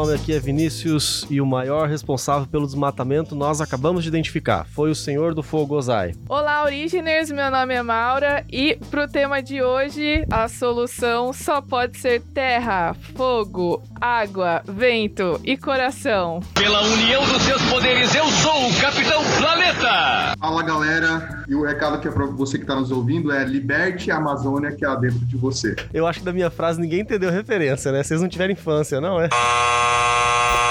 Nome aqui é Vinícius e o maior responsável pelo desmatamento nós acabamos de identificar. Foi o Senhor do Fogo Ozai. Olá, Originers! Meu nome é Maura e pro tema de hoje, a solução só pode ser terra, fogo, água, vento e coração. Pela união dos seus poderes, eu sou o Capitão Planeta! Fala galera, e o recado que é pra você que tá nos ouvindo é liberte a Amazônia que há dentro de você. Eu acho que da minha frase ninguém entendeu a referência, né? Vocês não tiveram infância, não é?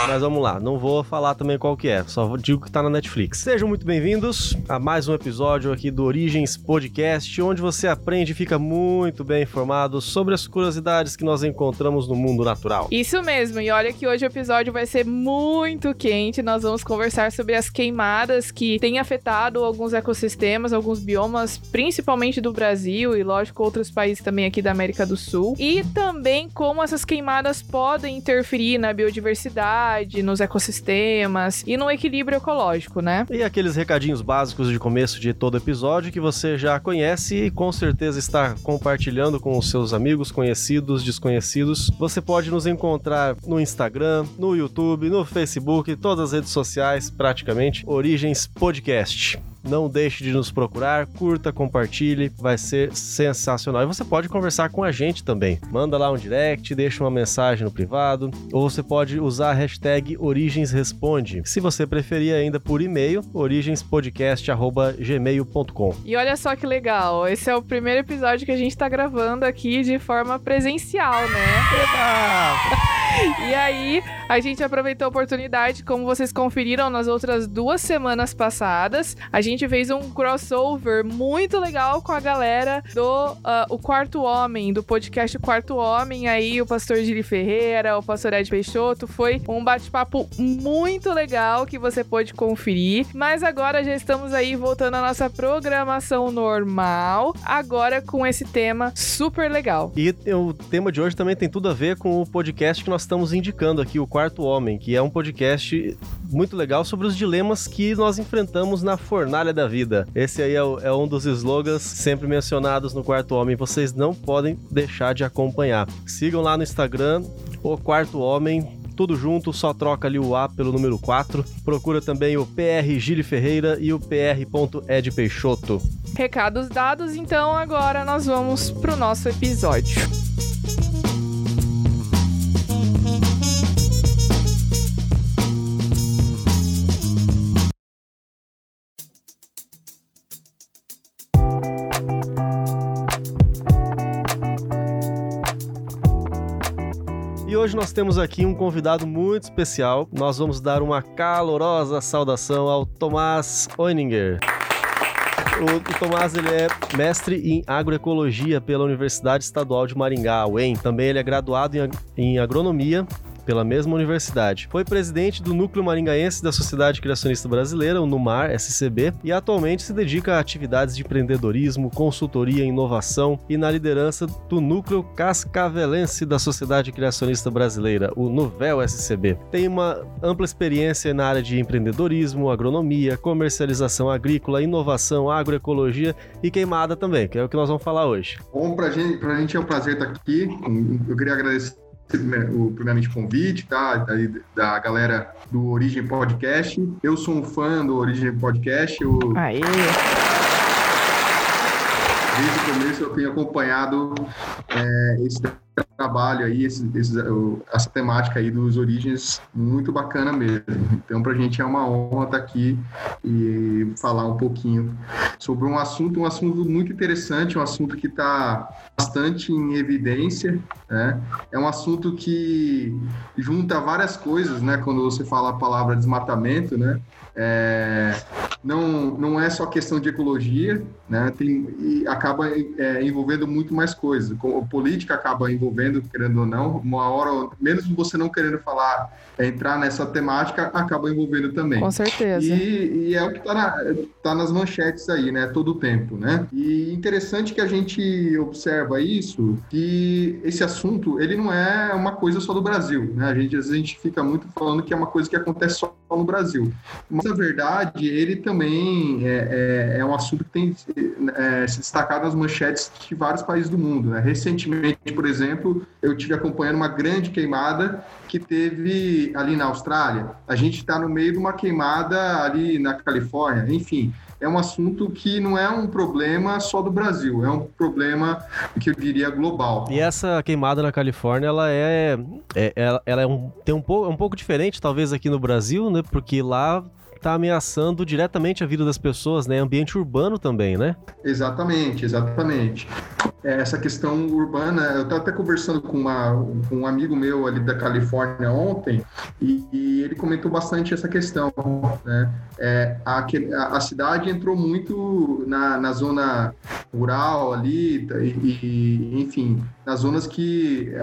Mas vamos lá, não vou falar também qual que é, só digo que tá na Netflix. Sejam muito bem-vindos a mais um episódio aqui do Origens Podcast, onde você aprende e fica muito bem informado sobre as curiosidades que nós encontramos no mundo natural. Isso mesmo, e olha que hoje o episódio vai ser muito quente. Nós vamos conversar sobre as queimadas que têm afetado alguns ecossistemas, alguns biomas, principalmente do Brasil e, lógico, outros países também aqui da América do Sul. E também como essas queimadas podem interferir na biodiversidade nos ecossistemas e no equilíbrio ecológico, né? E aqueles recadinhos básicos de começo de todo episódio que você já conhece e com certeza está compartilhando com os seus amigos, conhecidos, desconhecidos. Você pode nos encontrar no Instagram, no YouTube, no Facebook, todas as redes sociais, praticamente, Origens Podcast. Não deixe de nos procurar, curta, compartilhe, vai ser sensacional. E você pode conversar com a gente também. Manda lá um direct, deixa uma mensagem no privado, ou você pode usar a hashtag OrigensResponde. Se você preferir ainda por e-mail, origenspodcast.gmail.com. E olha só que legal, esse é o primeiro episódio que a gente tá gravando aqui de forma presencial, né? E aí, a gente aproveitou a oportunidade, como vocês conferiram nas outras duas semanas passadas, a gente fez um crossover muito legal com a galera do uh, O Quarto Homem, do podcast Quarto Homem, aí o pastor Gili Ferreira, o pastor Ed Peixoto, foi um bate-papo muito legal que você pode conferir, mas agora já estamos aí voltando à nossa programação normal, agora com esse tema super legal. E o tema de hoje também tem tudo a ver com o podcast que nós estamos indicando aqui, o Quarto Homem, que é um podcast muito legal sobre os dilemas que nós enfrentamos na fornalha da vida. Esse aí é, o- é um dos slogans sempre mencionados no Quarto Homem. Vocês não podem deixar de acompanhar. Sigam lá no Instagram, o Quarto Homem. Tudo junto, só troca ali o A pelo número 4. Procura também o PR Gili Ferreira e o PR.ed Peixoto. Recados dados, então agora nós vamos pro nosso episódio. E hoje nós temos aqui um convidado muito especial. Nós vamos dar uma calorosa saudação ao Tomás Oeninger. O, Tomás ele é mestre em agroecologia pela Universidade Estadual de Maringá, UEM. Também ele é graduado em agronomia pela mesma universidade. Foi presidente do Núcleo Maringaense da Sociedade Criacionista Brasileira, o NUMAR SCB, e atualmente se dedica a atividades de empreendedorismo, consultoria inovação e na liderança do Núcleo Cascavelense da Sociedade Criacionista Brasileira, o Nuvel SCB. Tem uma ampla experiência na área de empreendedorismo, agronomia, comercialização agrícola, inovação, agroecologia e queimada também, que é o que nós vamos falar hoje. Bom, pra gente, pra gente é um prazer estar aqui. Eu queria agradecer o, primeiramente o convite, tá? Aí Da galera do Origem Podcast. Eu sou um fã do Origem Podcast. Eu! Desde o começo eu tenho acompanhado é, esse trabalho aí, esse, esse- essa temática aí dos origens, muito bacana mesmo. Então, para a gente é uma honra estar aqui e falar um pouquinho sobre um assunto, um assunto muito interessante, um assunto que está bastante em evidência, né? É um assunto que junta várias coisas, né? Quando você fala a palavra desmatamento, né? É, não, não é só questão de ecologia, né? Tem, e acaba é, envolvendo muito mais coisas. A política acaba envolvendo, querendo ou não, uma hora, mesmo você não querendo falar, é, entrar nessa temática, acaba envolvendo também. Com certeza. E, e é o que está na, tá nas manchetes aí, né? Todo o tempo, né? E interessante que a gente observa isso, que esse assunto, ele não é uma coisa só do Brasil, né? A gente, às vezes, a gente fica muito falando que é uma coisa que acontece só no Brasil. Mas, na verdade, ele também é, é, é um assunto que tem é, se destacado nas manchetes de vários países do mundo. Né? Recentemente, por exemplo, eu tive acompanhando uma grande queimada que teve ali na Austrália. A gente está no meio de uma queimada ali na Califórnia, enfim é um assunto que não é um problema só do Brasil, é um problema que eu diria global. E essa queimada na Califórnia, ela é, é ela é um, tem um pouco, é um pouco diferente talvez aqui no Brasil, né? Porque lá está ameaçando diretamente a vida das pessoas, né? Ambiente urbano também, né? Exatamente, exatamente. É, essa questão urbana, eu estava até conversando com, uma, com, um amigo meu ali da Califórnia ontem e, e ele comentou bastante essa questão, né? É, a, a, cidade entrou muito na, na zona rural ali e, e, enfim, nas zonas que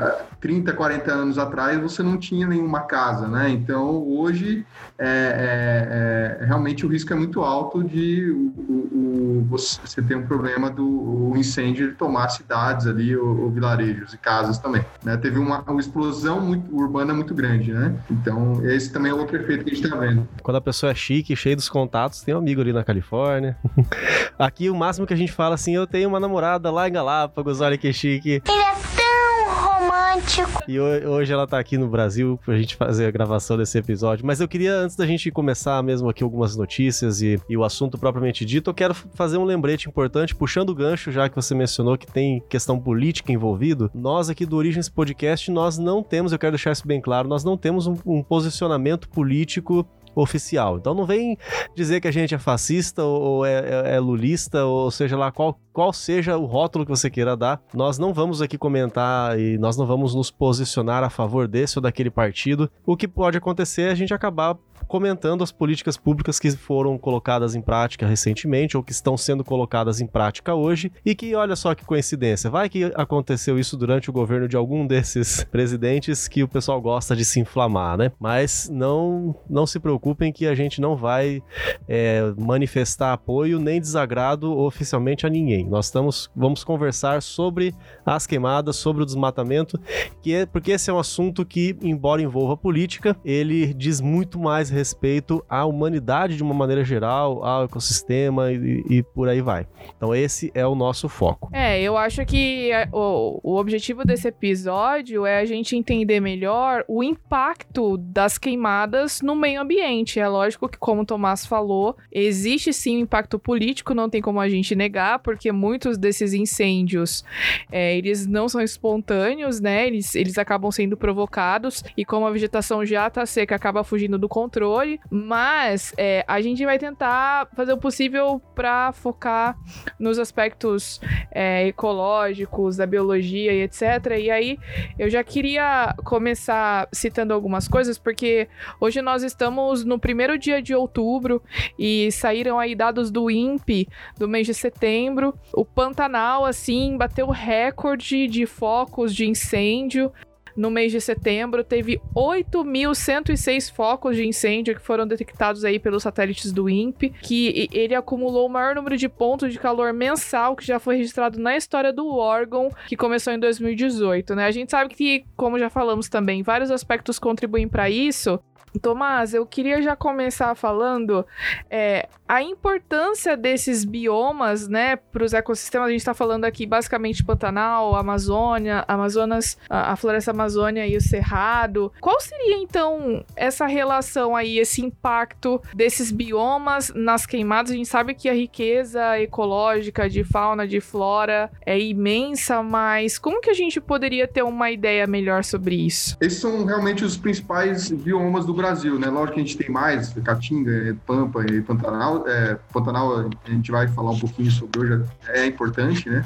30, 40 anos atrás você não tinha nenhuma casa, né? Então hoje é, é, é realmente o risco é muito alto de o, o, você ter um problema do incêndio de tomar cidades ali ou, ou vilarejos e casas também. Né? Teve uma, uma, explosão muito, urbana muito grande, né? Então esse também é outro efeito que a gente está vendo. Quando a pessoa é chique, cheia dos contatos, tem um amigo ali na Califórnia. Aqui o máximo que a gente fala assim, eu tenho uma namorada lá em Galápagos, olha que chique. Ele é tão romântico. E hoje ela tá aqui no Brasil pra gente fazer a gravação desse episódio. Mas eu queria, antes da gente começar mesmo aqui algumas notícias e, e o assunto propriamente dito, eu quero fazer um lembrete importante, puxando o gancho, já que você mencionou que tem questão política envolvido. Nós aqui do Origens Podcast, nós não temos, eu quero deixar isso bem claro, nós não temos um, um posicionamento político oficial. Então não vem dizer que a gente é fascista ou é, é, é, lulista, ou seja lá qual, qual seja o rótulo que você queira dar. Nós não vamos aqui comentar e nós não vamos nos posicionar a favor desse ou daquele partido. O que pode acontecer é a gente acabar comentando as políticas públicas que foram colocadas em prática recentemente ou que estão sendo colocadas em prática hoje e que, olha só que coincidência, vai que aconteceu isso durante o governo de algum desses presidentes que o pessoal gosta de se inflamar, né? Mas não, não se preocupem que a gente não vai é, manifestar apoio nem desagrado oficialmente a ninguém. Nós estamos, vamos conversar sobre as queimadas, sobre o desmatamento, que é porque esse é um assunto que, embora envolva política, ele diz muito mais respeito à humanidade de uma maneira geral, ao ecossistema e, e por aí vai. Então esse é o nosso foco. É, eu acho que é, o, o objetivo desse episódio é a gente entender melhor o impacto das queimadas no meio ambiente. É lógico que, como o Tomás falou, existe sim um impacto político, não tem como a gente negar, porque muitos desses incêndios, é, eles não são espontâneos, né? Eles, eles acabam sendo provocados e como a vegetação já está seca, acaba fugindo do controle controle, mas é, a gente vai tentar fazer o possível para focar nos aspectos é, ecológicos, da biologia e etc. E aí eu já queria começar citando algumas coisas, porque hoje nós estamos no primeiro dia de outubro e saíram aí dados do INPE do mês de setembro. O Pantanal, assim, bateu recorde de focos de incêndio no mês de setembro, teve 8.106 focos de incêndio que foram detectados aí pelos satélites do INPE, que ele acumulou o maior número de pontos de calor mensal que já foi registrado na história do órgão, que começou em 2018, né? A gente sabe que, como já falamos também, vários aspectos contribuem para isso, Tomás, eu queria já começar falando é, a importância desses biomas, né, para os ecossistemas. A gente está falando aqui basicamente Pantanal, Amazônia, Amazonas, a, a, floresta Amazônia e o Cerrado. Qual seria então essa relação aí, esse impacto desses biomas nas queimadas? A gente sabe que a riqueza ecológica de fauna, de flora é imensa, mas como que a gente poderia ter uma ideia melhor sobre isso? Esses são realmente os principais biomas do Brasil Brasil, né? Lógico que a gente tem mais, Caatinga, Pampa e Pantanal. É, Pantanal a gente vai falar um pouquinho sobre hoje, é importante, né?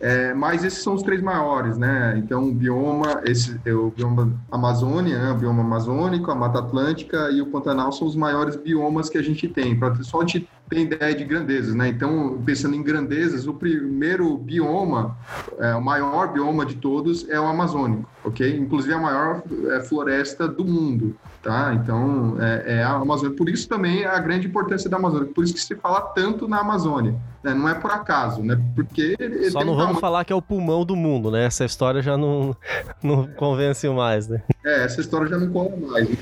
É, mas esses são os três maiores, né? Então, o bioma, esse é o bioma Amazônia, né? o bioma amazônico, a Mata Atlântica e o Pantanal são os maiores biomas que a gente tem. Para só gente ter ideia de grandezas, né? Então, pensando em grandezas, o primeiro bioma, é, o maior bioma de todos é o amazônico, ok? Inclusive a maior é, floresta do mundo, tá? Então, é, é, a Amazônia. Por isso também a grande importância da Amazônia. Por isso que se fala tanto na Amazônia. Né? Não é por acaso, né? Porque... Só não vamos falar que é o pulmão do mundo, né? Essa história já não, não convence mais, né? É, essa história já não cola mais. Né?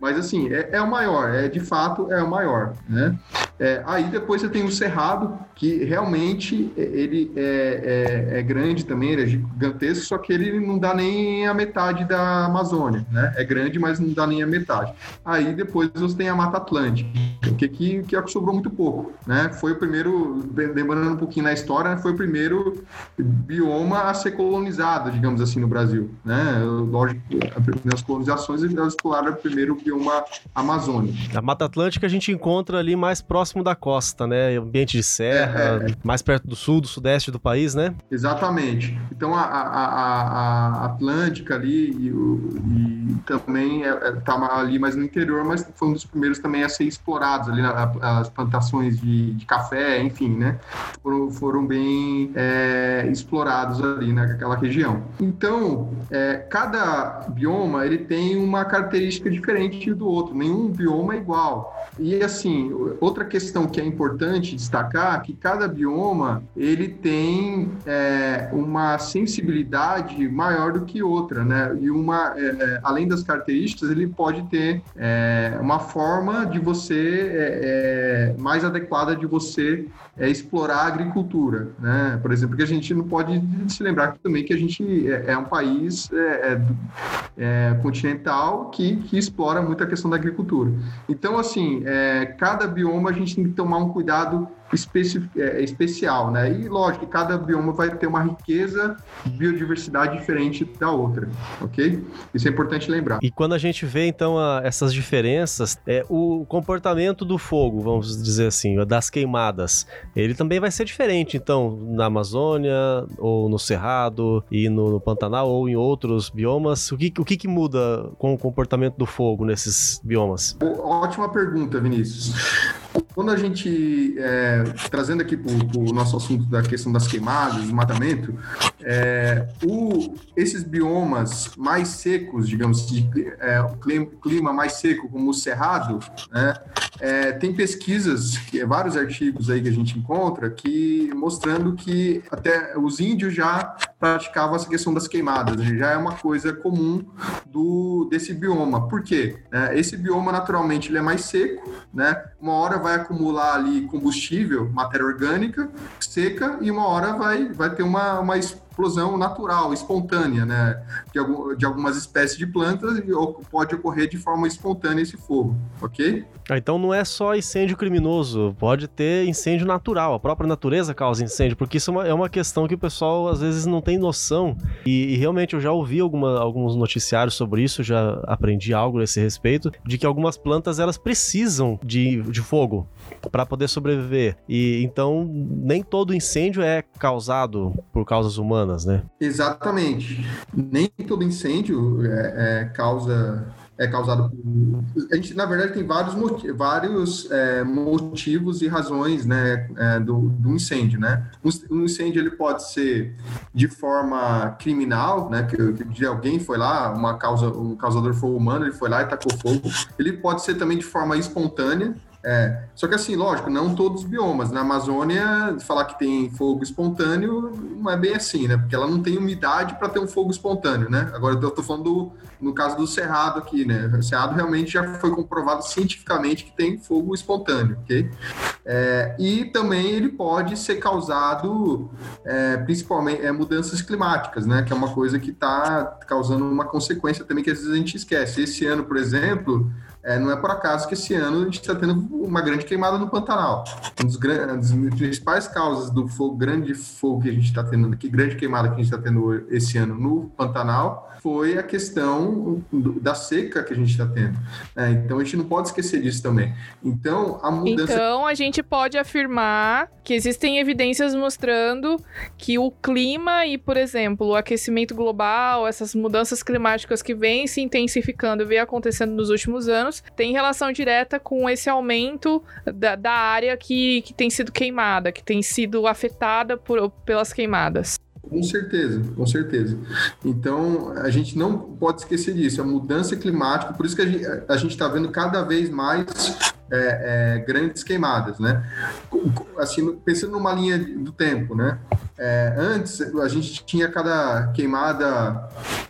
Mas assim, é, é, o maior, é de fato é o maior, né? É, aí depois você tem o Cerrado, que realmente é, ele é, é, é, grande também, ele é gigantesco, só que ele não dá nem a metade da Amazônia, né? É grande, mas não dá nem a metade. Aí depois você tem a Mata Atlântica, que, que, que sobrou muito pouco, né? Foi o primeiro, lembrando um pouquinho na história, foi o primeiro bioma a ser colonizado, digamos assim, no Brasil, né? Lógico, as colonizações elas exploraram o bioma amazônico. A Mata Atlântica a gente encontra ali mais próximo da costa, né? Ambiente de serra, é, é. mais perto do sul, do sudeste do país, né? Exatamente. Então a, a, a Atlântica ali e, e também está é, é, ali mais no interior, mas foi um dos primeiros também a ser explorados ali, na, as plantações de, de, café, enfim, né? Foram, foram bem é, explorados ali naquela região. Então, é, cada bioma ele tem uma característica diferente do outro, nenhum bioma é igual. E assim, outra questão que é importante destacar é que cada bioma ele tem é, uma sensibilidade maior do que outra, né? E uma, é além das características, ele pode ter é, uma forma de você é, é, mais adequada de você explorar a agricultura, né? Por exemplo, que a gente não pode se lembrar também que a gente é, um país continental que, que explora muito a questão da agricultura. Então, assim, é, cada bioma a gente tem que tomar um cuidado especi é, especial, né? E lógico que cada bioma vai ter uma riqueza de biodiversidade diferente da outra, ok? Isso é importante lembrar. E quando a gente vê então a, essas diferenças, é, o comportamento do fogo, vamos dizer assim, das queimadas, ele também vai ser diferente, então, na Amazônia ou no Cerrado e no, no Pantanal ou em outros biomas. O que, o que, que muda com o comportamento do fogo nesses biomas? Ótima pergunta, Vinícius. Quando a gente, é, trazendo aqui para o nosso assunto da questão das queimadas, do matamento, é, o, esses biomas mais secos, digamos, de é, clima mais seco, como o Cerrado, né, é, tem pesquisas, vários artigos aí que a gente encontra, que mostrando que até os índios já praticavam essa questão das queimadas, já é uma coisa comum do, desse bioma. Por quê? É, esse bioma, naturalmente, ele é mais seco, né? Uma hora vai acumular ali combustível, matéria orgânica, seca, e uma hora vai, vai ter uma, uma explosão natural, espontânea, né? De, de algumas espécies de plantas pode ocorrer de forma espontânea esse fogo, ok? Ah, então não é só incêndio criminoso, pode ter incêndio natural, a própria natureza causa incêndio, porque isso é uma, é uma questão que o pessoal às vezes não tem noção e, e realmente eu já ouvi alguma, alguns noticiários sobre isso, já aprendi algo a esse respeito, de que algumas plantas elas precisam de, de fogo para poder sobreviver e então nem todo incêndio é causado por causas humanas humanas, né? Exatamente. Nem todo incêndio é, é causa é causado por. A gente, na verdade, tem vários, motivos, vários é, motivos e razões né, é, do, do, incêndio. Né? Um, incêndio ele pode ser de forma criminal, né, que, que alguém foi lá, uma causa, um causador foi humano, ele foi lá e tacou fogo. Ele pode ser também de forma espontânea, é, só que assim, lógico, não todos os biomas. Na Amazônia, falar que tem fogo espontâneo não é bem assim, né? Porque ela não tem umidade para ter um fogo espontâneo, né? Agora eu estou falando do, no caso do Cerrado aqui, né? O Cerrado realmente já foi comprovado cientificamente que tem fogo espontâneo, ok? É, e também ele pode ser causado é, principalmente é, mudanças climáticas, né? Que é uma coisa que está causando uma consequência também que às vezes a gente esquece. Esse ano, por exemplo, é, não é por acaso que esse ano a gente está tendo uma grande queimada no Pantanal. Uma das, principais causas do fogo, grande fogo que a gente está tendo, que grande queimada que a gente está tendo esse ano no Pantanal, foi a questão do, da seca que a gente está tendo. É, então a gente não pode esquecer disso também. Então a mudança. Então a gente pode afirmar que existem evidências mostrando que o clima e, por exemplo, o aquecimento global, essas mudanças climáticas que vêm se intensificando e vêm acontecendo nos últimos anos, tem relação direta com esse aumento da, da área que, que tem sido queimada, que tem sido afetada por, pelas queimadas. Com certeza, com certeza. Então, a gente não pode esquecer disso, a mudança climática, por isso que a gente está vendo cada vez mais é, é, grandes queimadas, né? Assim, pensando numa linha do tempo, né? É, antes, a gente tinha cada queimada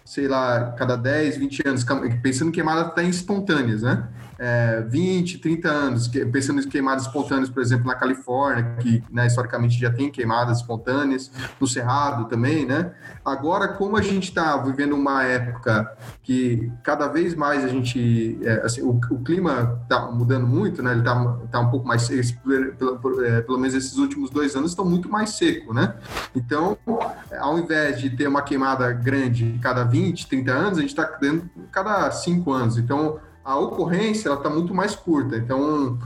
sei lá, cada 10, 20 anos, pensando em queimadas até espontâneas, né? É, 20, 30 anos, pensando em queimadas espontâneas, por exemplo, na Califórnia, que né, historicamente já tem queimadas espontâneas, no Cerrado também, né? Agora, como a gente está vivendo uma época que cada vez mais a gente, é, assim, o, o clima está mudando muito, né? Ele está tá um pouco mais, pelo, é, pelo menos esses últimos dois anos estão muito mais seco, né? Então, ao invés de ter uma queimada grande cada 20, 30 anos, a gente está tendo cada 5 anos. Então, a ocorrência ela está muito mais curta. Então.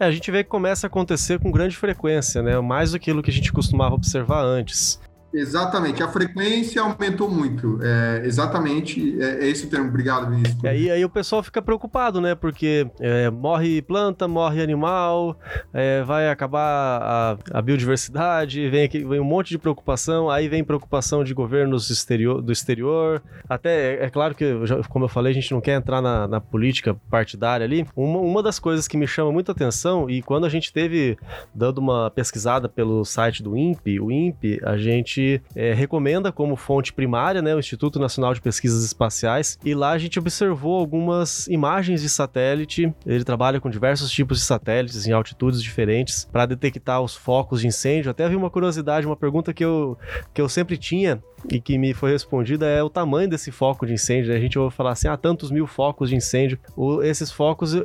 É, a gente vê que começa a acontecer com grande frequência, né? Mais do que aquilo que a gente costumava observar antes. Exatamente, a frequência aumentou muito. É, exatamente, é, é, esse o termo. Obrigado, Vinícius. E aí, aí o pessoal fica preocupado, né? Porque é, morre planta, morre animal, é, vai acabar a, a, biodiversidade, vem, aqui, vem um monte de preocupação, aí vem preocupação de governos exterior, do exterior. Até, é, é claro que, como eu falei, a gente não quer entrar na, na política partidária ali. Uma, uma das coisas que me chama muita atenção, e quando a gente teve dando uma pesquisada pelo site do INPE, o INPE, a gente gente é, recomenda como fonte primária, né, o Instituto Nacional de Pesquisas Espaciais, e lá a gente observou algumas imagens de satélite. Ele trabalha com diversos tipos de satélites em altitudes diferentes para detectar os focos de incêndio. Até vi uma curiosidade, uma pergunta que eu, que eu sempre tinha e que me foi respondida é o tamanho desse foco de incêndio. Né? A gente ouve falar assim, ah, tantos mil focos de incêndio. O, esses focos, eh,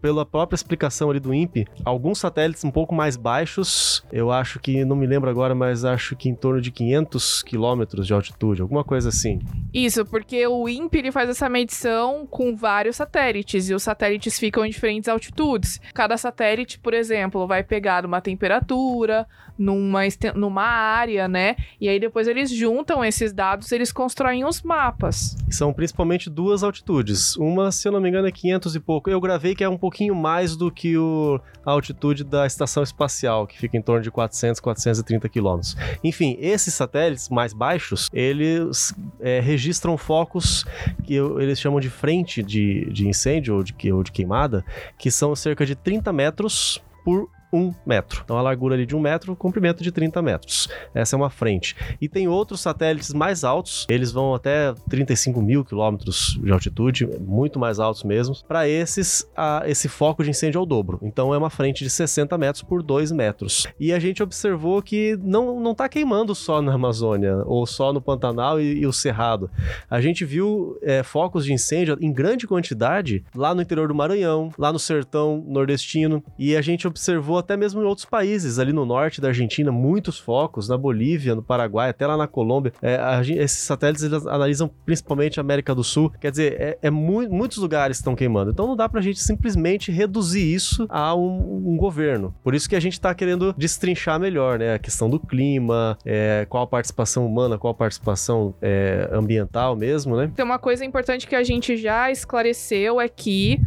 pela própria explicação ali do INPE, alguns satélites um pouco mais baixos, eu acho que, não me lembro agora, mas acho que em torno de 500 quilômetros de altitude, alguma coisa assim. Isso, porque o INPE ele faz essa medição com vários satélites e os satélites ficam em diferentes altitudes. Cada satélite, por exemplo, vai pegar uma temperatura, numa, numa área, né? E aí depois eles juntam esses dados, eles constroem os mapas. São principalmente duas altitudes. Uma, se eu não me engano, é 500 e pouco. Eu gravei que é um pouquinho mais do que o, a altitude da estação espacial, que fica em torno de 400, 430 quilômetros. Enfim, esses satélites mais baixos, eles é, registram focos que eles chamam de frente de, de incêndio ou de, ou de queimada, que são cerca de 30 metros por um metro. Então a largura ali de um metro, comprimento de 30 metros. Essa é uma frente. E tem outros satélites mais altos, eles vão até 35 mil quilômetros de altitude, muito mais altos mesmo. Para esses, a, esse foco de incêndio é o dobro. Então é uma frente de 60 metros por 2 metros. E a gente observou que não, não tá queimando só na Amazônia, ou só no Pantanal e, e o Cerrado. A gente viu é, focos de incêndio em grande quantidade lá no interior do Maranhão, lá no sertão nordestino, e a gente observou até mesmo em outros países, ali no norte da Argentina, muitos focos, na Bolívia, no Paraguai, até lá na Colômbia. É, a, esses satélites eles analisam principalmente a América do Sul, quer dizer, é, é mu muitos lugares estão queimando. Então não dá pra gente simplesmente reduzir isso a um, um governo. Por isso que a gente está querendo destrinchar melhor, né? A questão do clima, é, qual a participação humana, qual a participação é, ambiental mesmo, né? Tem uma coisa importante que a gente já esclareceu é que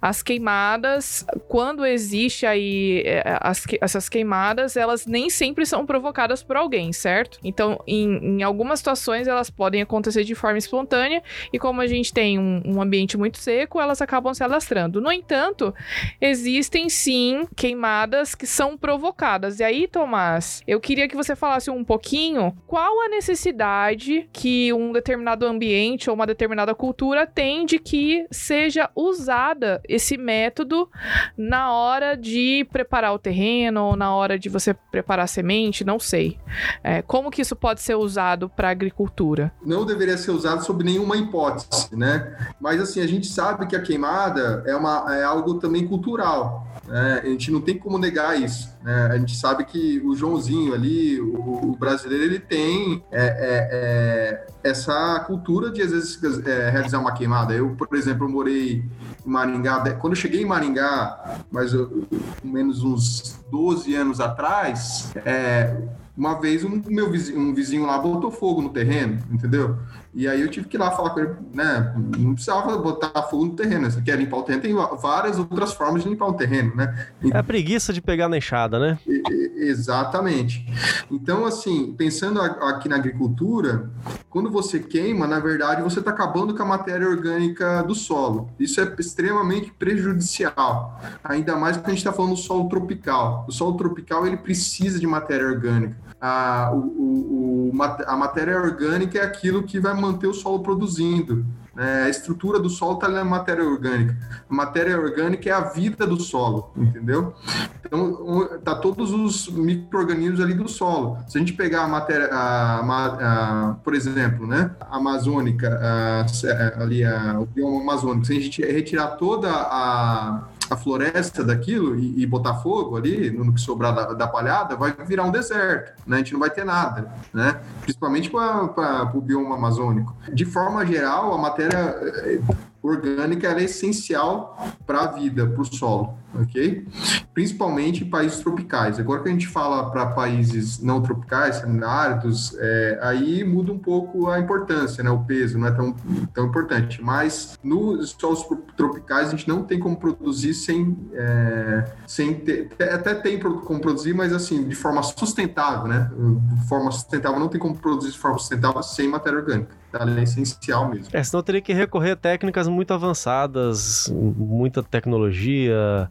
as queimadas, quando existe aí as, essas queimadas, elas nem sempre são provocadas por alguém, certo? Então, em, em algumas situações, elas podem acontecer de forma espontânea, e como a gente tem um, um ambiente muito seco, elas acabam se alastrando. No entanto, existem sim queimadas que são provocadas. E aí, Tomás, eu queria que você falasse um pouquinho qual a necessidade que um determinado ambiente ou uma determinada cultura tem de que seja usada esse método na hora de preparar preparar o terreno ou na hora de você preparar a semente, não sei. É, como que isso pode ser usado para agricultura? Não deveria ser usado sob nenhuma hipótese, né? Mas assim, a gente sabe que a queimada é, uma, é algo também cultural. Né? A gente não tem como negar isso. Né? A gente sabe que o Joãozinho ali, o, o brasileiro, ele tem é, é, é essa cultura de às vezes é, realizar uma queimada. Eu, por exemplo, morei Maringá. Quando eu cheguei em Maringá, mais ou menos uns 12 anos atrás, é, uma vez um meu vizinho, um vizinho lá botou fogo no terreno, entendeu? E aí eu tive que ir lá falar com ele, né? Não precisava botar fogo no terreno. Você quer limpar o terreno? Tem várias outras formas de limpar o terreno, né? É a preguiça de pegar na enxada, né? Exatamente. Então, assim, pensando aqui na agricultura, quando você queima, na verdade, você está acabando com a matéria orgânica do solo. Isso é extremamente prejudicial. Ainda mais quando a gente está falando do solo tropical. O solo tropical ele precisa de matéria orgânica. A, o, o, a matéria orgânica é aquilo que vai manter o solo produzindo. É, a estrutura do solo está na matéria orgânica. A matéria orgânica é a vida do solo, entendeu? Então, tá todos os micro-organismos ali do solo. Se a gente pegar a matéria, a, a, a, por exemplo, né, a amazônica, ali o bioma amazônico, se a gente retirar toda a a floresta daquilo e, e, botar fogo ali, no que sobrar da, da, palhada, vai virar um deserto, né? A gente não vai ter nada, né? Principalmente para o bioma amazônico. De forma geral, a matéria eh, orgânica é essencial para a vida, para o solo, ok? Principalmente em países tropicais. Agora que a gente fala para países não tropicais, semiáridos, é, aí muda um pouco a importância, né? O peso não é tão, tão importante. Mas nos solos tropicais a gente não tem como produzir sem, é, sem ter, até tem como produzir, mas assim de forma sustentável, né? De forma sustentável não tem como produzir de forma sustentável sem matéria orgânica. Ela é essencial mesmo. É, senão teria que recorrer a técnicas muito avançadas, muita tecnologia,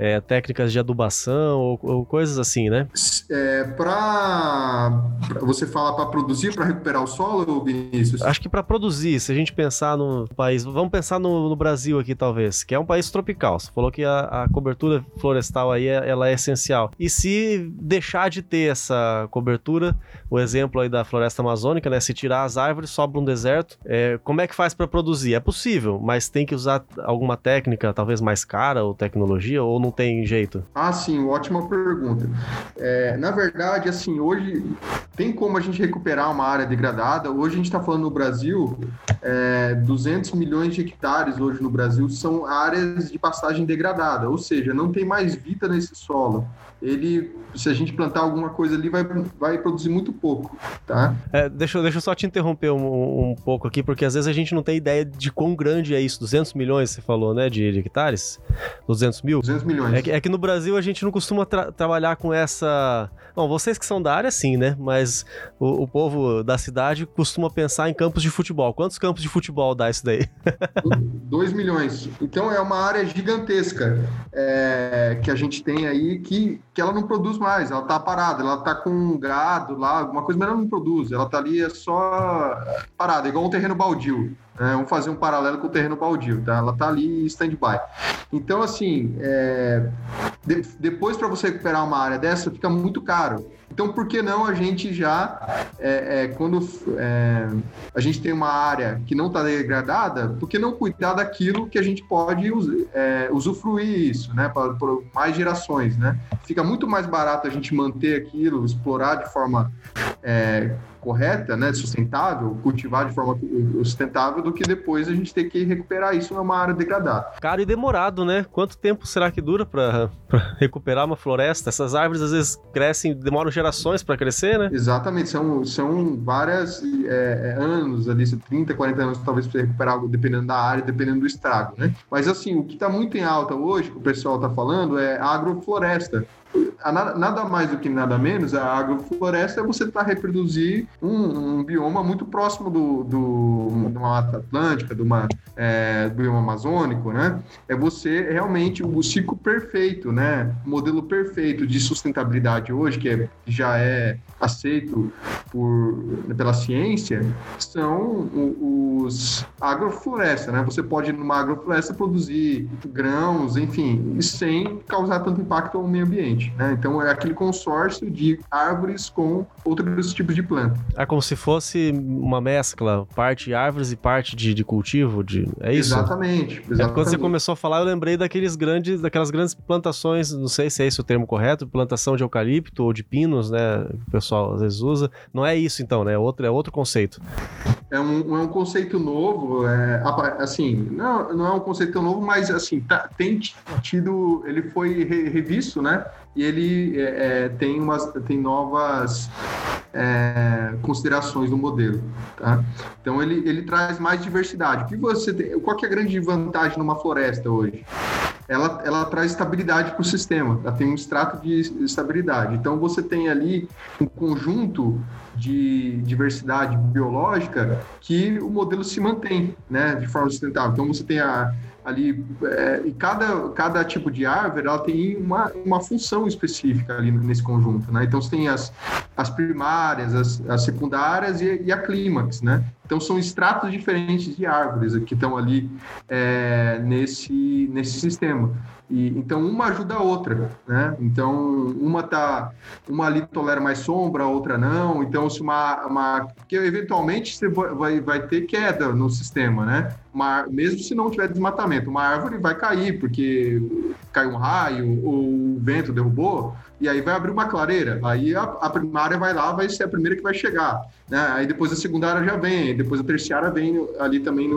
é, técnicas de adubação ou, ou, coisas assim, né? É, para você fala para produzir, para recuperar o solo, Vinícius? Acho que para produzir, se a gente pensar no país, vamos pensar no, no, Brasil aqui talvez, que é um país tropical. Você falou que a, a cobertura florestal aí é, ela é essencial. E se deixar de ter essa cobertura, o exemplo aí da floresta amazônica, né? Se tirar as árvores, sobra um deserto. É, como é que faz para produzir? É possível, mas tem que usar alguma técnica, talvez mais cara ou tecnologia, ou não tem jeito? Ah, sim, ótima pergunta. É, na verdade, assim, hoje tem como a gente recuperar uma área degradada. Hoje a gente está falando no Brasil, é, 200 milhões de hectares hoje no Brasil são áreas de passagem degradada, ou seja, não tem mais vida nesse solo ele, se a gente plantar alguma coisa ali, vai, vai produzir muito pouco, tá? É, deixa, deixa eu só te interromper um, um, pouco aqui, porque às vezes a gente não tem ideia de quão grande é isso. 200 milhões, você falou, né, de, de hectares? 200 mil? 200 milhões. É que, é que no Brasil a gente não costuma tra trabalhar com essa... Bom, vocês que são da área, sim, né? Mas o, o, povo da cidade costuma pensar em campos de futebol. Quantos campos de futebol dá isso daí? 2 milhões. Então é uma área gigantesca é, que a gente tem aí que que ela não produz mais, ela está parada, ela está com gado lá, alguma coisa, mas ela não produz, ela está ali é só parada, igual um terreno baldio. Né? Vamos fazer um paralelo com o terreno baldio, tá? Ela está ali em stand-by. Então, assim, é... de depois para você recuperar uma área dessa, fica muito caro. Então, por que não a gente já, é, é, quando é, a gente tem uma área que não está degradada, por que não cuidar daquilo que a gente pode é, usufruir isso, né, por mais gerações, né? Fica muito mais barato a gente manter aquilo, explorar de forma é, correta, né, sustentável, cultivar de forma sustentável, do que depois a gente ter que recuperar isso numa área degradada. Caro e demorado, né? Quanto tempo será que dura para recuperar uma floresta? Essas árvores às vezes crescem, demoram gerações para crescer, né? Exatamente, são, são várias é, é anos ali, 30, 40 anos talvez para recuperar algo, dependendo da área, dependendo do estrago, né? Mas assim, o que está muito em alta hoje, que o pessoal está falando, é a agrofloresta nada mais do que nada menos, a agrofloresta é você tá reproduzir um, um, bioma muito próximo do, do, de uma Mata Atlântica, de uma, é, do bioma amazônico, né? É você realmente o ciclo perfeito, né? Modelo perfeito de sustentabilidade hoje, que é, já é aceito por, pela ciência, são os agrofloresta, né? Você pode, numa agrofloresta, produzir grãos, enfim, sem causar tanto impacto ao meio ambiente ambiente, né? Então é aquele consórcio de árvores com outros tipos de planta. É como se fosse uma mescla, parte árvores e parte de, de cultivo, de é isso? Exatamente, exatamente. É, quando você começou a falar, eu lembrei daqueles grandes, daquelas grandes plantações, não sei se é esse o termo correto, plantação de eucalipto ou de pinos, né? Que o pessoal às vezes usa. Não é isso então, né? É outro, é outro conceito. É um, é um conceito novo, é, assim, não, não é um conceito novo, mas assim, tá, tem tido, ele foi revisto, né? E ele é, é, tem, umas, tem novas é, considerações no modelo. Tá? Então, ele, ele traz mais diversidade. O que você tem, qual que é a grande vantagem numa floresta hoje? Ela, ela traz estabilidade para o sistema, ela tem um extrato de estabilidade. Então, você tem ali um conjunto de diversidade biológica que o modelo se mantém né, de forma sustentável. Então, você tem a, ali é, e cada, cada tipo de árvore ela tem uma, uma função específica ali nesse conjunto, né? Então você tem as, as primárias, as, as secundárias e, e a clímax, né? Então são estratos diferentes de árvores que estão ali é, nesse, nesse sistema. E, então uma ajuda a outra, né? Então uma tá, uma ali tolera mais sombra, a outra não. Então se uma, uma que eventualmente você vai, vai ter queda no sistema, né? Uma, mesmo se não tiver desmatamento, uma árvore vai cair porque caiu um raio ou o vento derrubou e aí vai abrir uma clareira. Aí a, a primária vai lá, vai ser a primeira que vai chegar. Né? Aí depois a secundária já vem, depois a terciária vem ali também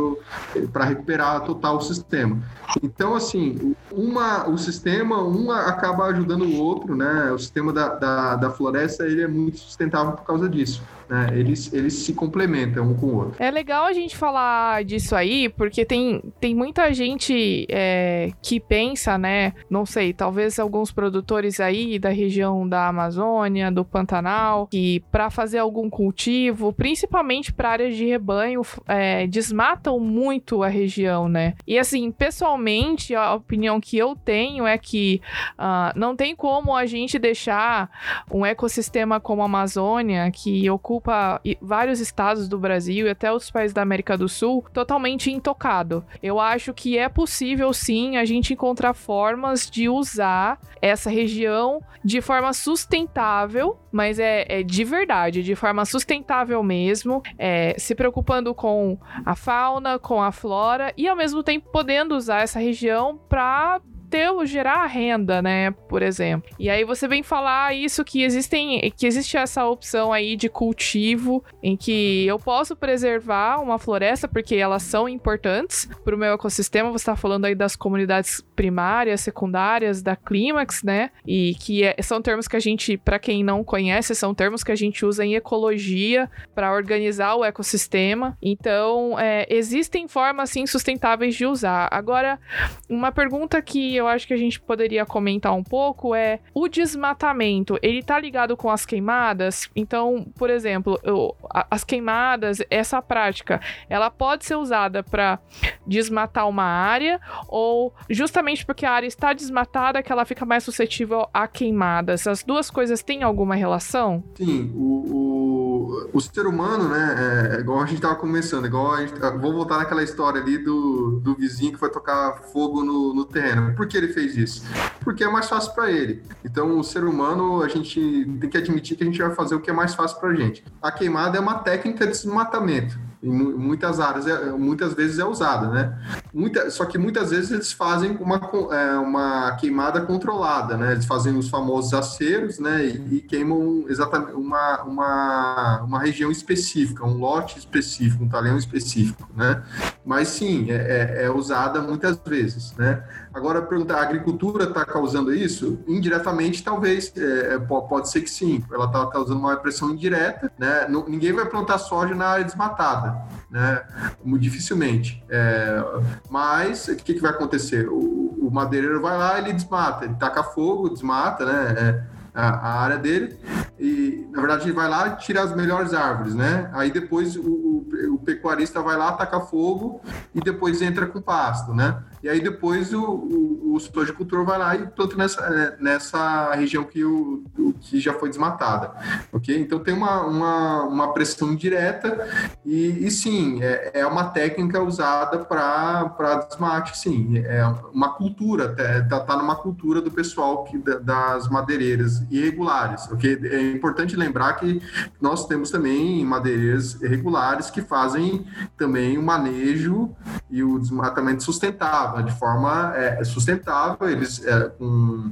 para recuperar total o sistema. Então, assim, uma, o sistema, um acaba ajudando o outro, né? O sistema da, da, da floresta ele é muito sustentável por causa disso. Né? Eles, eles se complementam um com o outro. É legal a gente falar disso aí, porque tem, tem muita gente é, que pensa, né? Não sei, talvez alguns produtores aí da região da Amazônia, do Pantanal, que para fazer algum cultivo, principalmente para áreas de rebanho, é, desmatam muito a região, né? E assim, pessoalmente, a opinião que eu tenho é que uh, não tem como a gente deixar um ecossistema como a Amazônia, que ocupa ocupa vários estados do Brasil e até outros países da América do Sul totalmente intocado. Eu acho que é possível sim a gente encontrar formas de usar essa região de forma sustentável, mas é, é de verdade, de forma sustentável mesmo, é, se preocupando com a fauna, com a flora e ao mesmo tempo podendo usar essa região para ter, gerar renda, né? Por exemplo. E aí você vem falar isso que existem, que existe essa opção aí de cultivo em que eu posso preservar uma floresta porque elas são importantes para o meu ecossistema. Você está falando aí das comunidades primárias, secundárias, da clímax, né? E que é, são termos que a gente, para quem não conhece, são termos que a gente usa em ecologia para organizar o ecossistema. Então, é, existem formas sim sustentáveis de usar. Agora, uma pergunta que eu acho que a gente poderia comentar um pouco é o desmatamento, ele tá ligado com as queimadas? Então, por exemplo, eu, as queimadas, essa prática, ela pode ser usada para desmatar uma área ou justamente porque a área está desmatada que ela fica mais suscetível a queimadas? As duas coisas têm alguma relação? Sim, o, o, o ser humano, né, é, é igual a gente estava começando, igual a gente, vou voltar naquela história ali do, do vizinho que foi tocar fogo no, no terreno. Por que ele fez isso? Porque é mais fácil para ele. Então, o ser humano, a gente tem que admitir que a gente vai fazer o que é mais fácil para a gente. A queimada é uma técnica de desmatamento em muitas áreas, é, muitas vezes é usada, né? Muita, só que muitas vezes eles fazem uma, é, uma queimada controlada, né? Eles fazem os famosos aceros, né? E, e, queimam exatamente uma, uma, uma região específica, um lote específico, um talhão específico, né? Mas sim, é, é, é usada muitas vezes, né? Agora, perguntar, a agricultura está causando isso? Indiretamente, talvez, é, é pode ser que sim. Ela está causando uma pressão indireta, né? ninguém vai plantar soja na área desmatada, né? Muito dificilmente. É, mas o que, que vai acontecer? O, o, madeireiro vai lá, ele desmata, ele taca fogo, desmata, né? É, a, área dele e na verdade ele vai lá e tira as melhores árvores, né? Aí depois o, o, o pecuarista vai lá, taca fogo e depois entra com pasto, né? E aí depois o, o, de cultura vai lá e planta nessa, é, nessa região que, o, que já foi desmatada, ok? Então tem uma, uma, uma pressão direta e, e sim, é, é uma técnica usada para desmate, sim. É uma cultura, tá, tá numa cultura do pessoal que, das madeireiras irregulares, ok? É importante lembrar que nós temos também madeireiras regulares que fazem também o manejo e o desmatamento sustentável de forma é, sustentável. Eles é, com,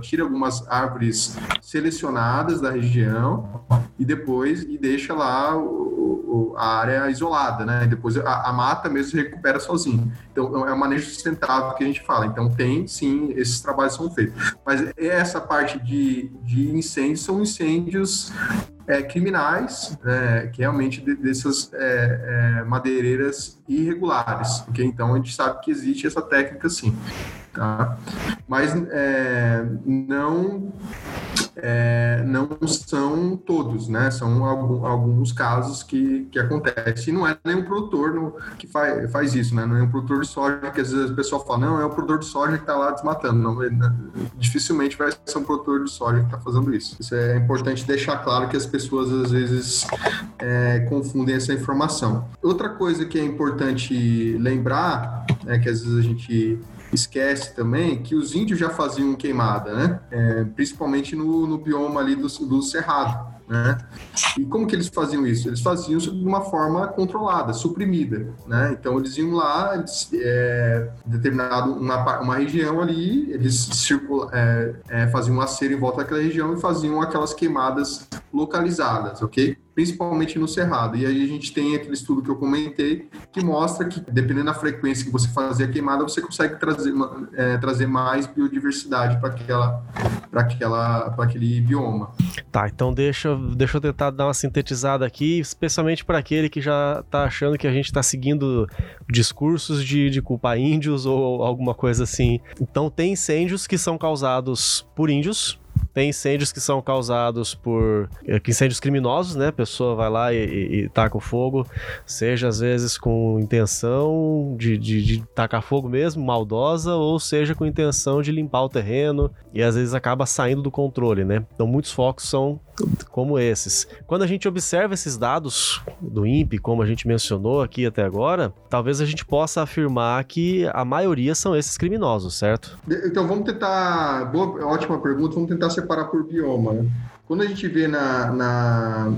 tira algumas árvores selecionadas da região e depois e deixa lá o, o, a área isolada, né? E depois a, a, mata mesmo se recupera sozinho. Então é um manejo sustentável que a gente fala. Então tem sim, esses trabalhos são feitos. Mas essa parte de, de incêndios são incêndios é, criminais, é, que realmente de, dessas é, é, madeireiras irregulares, ok? Então a gente sabe que existe essa técnica sim, tá? Mas é, não é, não são todos, né? São algum, alguns casos que, que acontecem. E não é nenhum produtor no, que faz, faz isso, né? Não é um produtor de soja que às vezes o pessoal fala, não, é o produtor de soja que está lá desmatando. Não, né? dificilmente vai ser um produtor de soja que está fazendo isso. Isso é importante deixar claro que as pessoas às vezes é, confundem essa informação. Outra coisa que é importante lembrar é que às vezes a gente esquece também que os índios já faziam queimada, né? É, principalmente no, no bioma ali do, do Cerrado. Né? E como que eles faziam isso? Eles faziam isso de uma forma controlada, suprimida, né? Então eles iam lá, eles, é, determinado uma, uma região ali, eles circula, é, é, faziam um acero em volta daquela região e faziam aquelas queimadas localizadas, ok? Principalmente no cerrado. E aí a gente tem aquele estudo que eu comentei que mostra que dependendo da frequência que você fazer a queimada, você consegue trazer, é, trazer mais biodiversidade para aquela, para aquela, para aquele bioma. Tá, então deixa, deixa eu tentar dar uma sintetizada aqui, especialmente para aquele que já está achando que a gente está seguindo discursos de, de culpar índios ou alguma coisa assim. Então tem incêndios que são causados por índios, tem incêndios que são causados por é, incêndios criminosos, né? A pessoa vai lá e, e, e taca o fogo, seja às vezes com intenção de, de, de, tacar fogo mesmo, maldosa, ou seja com intenção de limpar o terreno e às vezes acaba saindo do controle, né? Então muitos focos são como esses. Quando a gente observa esses dados do INPE, como a gente mencionou aqui até agora, talvez a gente possa afirmar que a maioria são esses criminosos, certo? Então vamos tentar. Boa, ótima pergunta, vamos tentar separar por bioma. Né? Quando a gente vê na, na,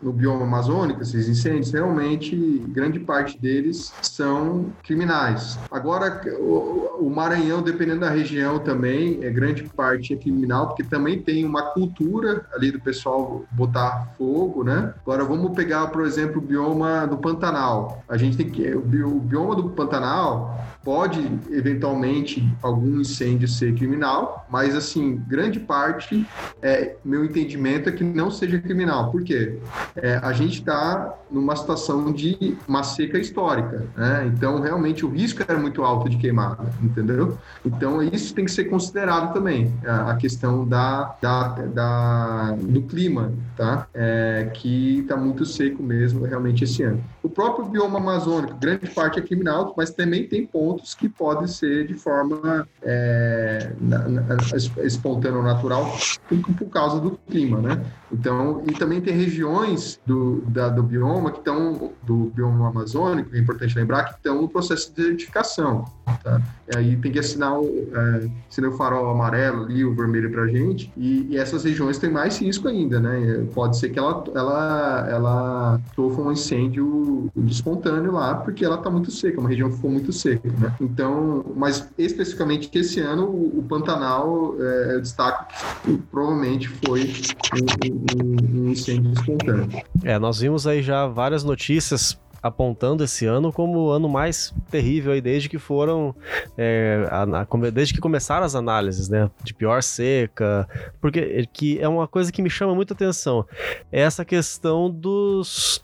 no bioma amazônico esses incêndios, realmente grande parte deles são criminais. Agora, o, o Maranhão, dependendo da região também, é grande parte é criminal, porque também tem uma cultura ali do pessoal botar fogo, né? Agora, vamos pegar, por exemplo, o bioma do Pantanal. A gente tem que. O bioma do Pantanal pode, eventualmente, algum incêndio ser criminal, mas, assim, grande parte, é, meu entendimento, é que não seja criminal. Por quê? É, a gente está numa situação de uma seca histórica, né? Então, realmente, o risco era muito alto de queimada, entendeu? Então, isso tem que ser considerado também, a, questão da, da, da, do clima, tá? É, que está muito seco mesmo, realmente, esse ano. O próprio bioma amazônico, grande parte é criminal, mas também tem pontos que podem ser de forma é, na, na, espontânea ou natural por, por causa do clima né? Então, e também tem regiões do, da, do bioma que estão, do bioma amazônico, é importante lembrar, que estão no processo de desertificação, tá? E aí tem que assinar o, é, assinar o farol amarelo ali, o vermelho pra gente, e, e, essas regiões têm mais risco ainda, né? Pode ser que ela, ela, ela sofra um incêndio espontâneo lá, porque ela está muito seca, uma região que ficou muito seca, né? Então, mas especificamente que esse ano o, o Pantanal, é, eu destaco que provavelmente foi um, um, um incêndio espontâneo. É, nós vimos aí já várias notícias apontando esse ano como o ano mais terrível aí desde que foram é, a, a, desde que começaram as análises, né, de pior seca, porque que é uma coisa que me chama muita atenção, é essa questão dos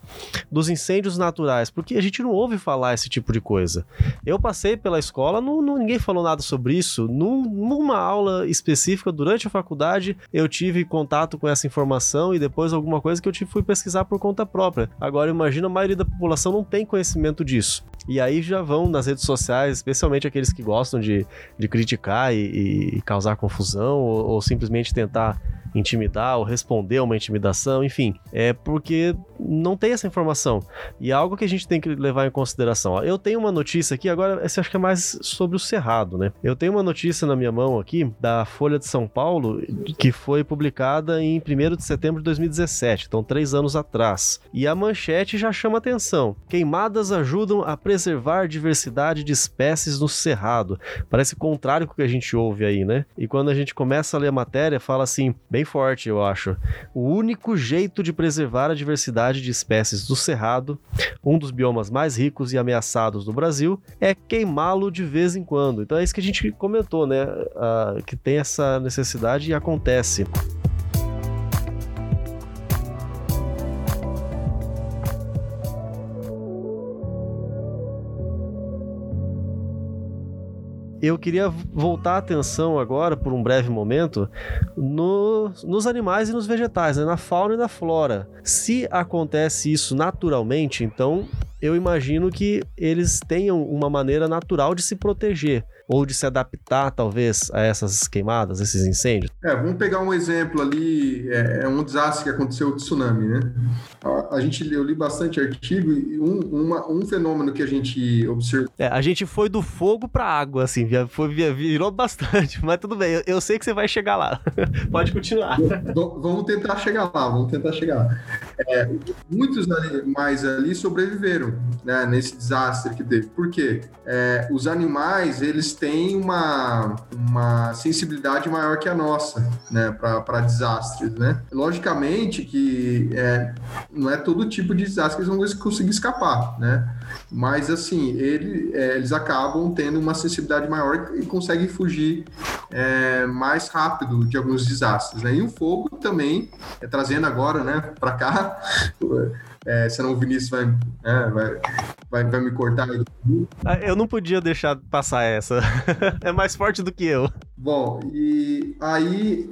dos incêndios naturais, porque a gente não ouve falar esse tipo de coisa. Eu passei pela escola, não, não ninguém falou nada sobre isso. Num, numa aula específica durante a faculdade, eu tive contato com essa informação e depois alguma coisa que eu tive, fui pesquisar por conta própria. Agora imagina a maioria da população não tem conhecimento disso. E aí já vão nas redes sociais, especialmente aqueles que gostam de, de criticar e, e causar confusão ou, ou simplesmente tentar intimidar ou responder a uma intimidação, enfim, é porque não tem essa informação. E é algo que a gente tem que levar em consideração. Eu tenho uma notícia aqui, agora essa acho que é mais sobre o Cerrado, né? Eu tenho uma notícia na minha mão aqui da Folha de São Paulo que foi publicada em 1 de setembro de 2017, então três anos atrás. E a manchete já chama atenção. Queimadas ajudam a preservar diversidade de espécies no Cerrado. Parece contrário com o que a gente ouve aí, né? E quando a gente começa a ler a matéria, fala assim, bem bem forte, eu acho. O único jeito de preservar a diversidade de espécies do cerrado, um dos biomas mais ricos e ameaçados do Brasil, é queimá-lo de vez em quando. Então é isso que a gente comentou, né? Uh, que tem essa necessidade e acontece. Eu queria voltar a atenção agora, por um breve momento, no, nos animais e nos vegetais, né? na fauna e na flora. Se acontece isso naturalmente, então eu imagino que eles tenham uma maneira natural de se proteger ou de se adaptar, talvez, a essas queimadas, esses incêndios? É, vamos pegar um exemplo ali, é, é um desastre que aconteceu, o tsunami, né? A, a, gente, eu li bastante artigo e um, uma, um fenômeno que a gente observou... É, a gente foi do fogo para água, assim, foi, virou bastante, mas tudo bem, eu, eu sei que você vai chegar lá. Pode continuar. vamos tentar chegar lá, vamos tentar chegar lá. É, muitos animais ali sobreviveram, né, nesse desastre que teve. Por quê? É, os animais, eles têm uma, uma sensibilidade maior que a nossa, né, para desastres, né? Logicamente que é, não é todo tipo de desastre que eles vão conseguir escapar, né? Mas, assim, ele, é, eles acabam tendo uma sensibilidade maior e conseguem fugir é, mais rápido de alguns desastres, né? E o fogo também, é, trazendo agora, né, para cá, é, senão o Vinícius vai, é, vai, vai, vai, me cortar. Ah, eu não podia deixar passar essa. é mais forte do que eu. Bom, e aí,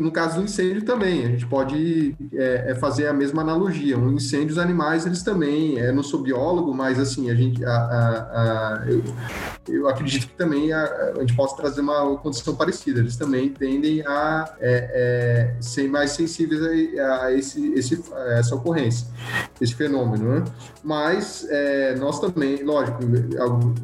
no caso do incêndio também, a gente pode é, é, fazer a mesma analogia. Um incêndio, os animais, eles também, é, não sou biólogo, mas assim, a gente, a, a, a, eu, eu, acredito que também a, gente possa trazer uma condição parecida. Eles também tendem a é, é ser mais sensíveis a, esse, esse, a essa ocorrência, esse fenômeno, né? Mas é, nós também, lógico,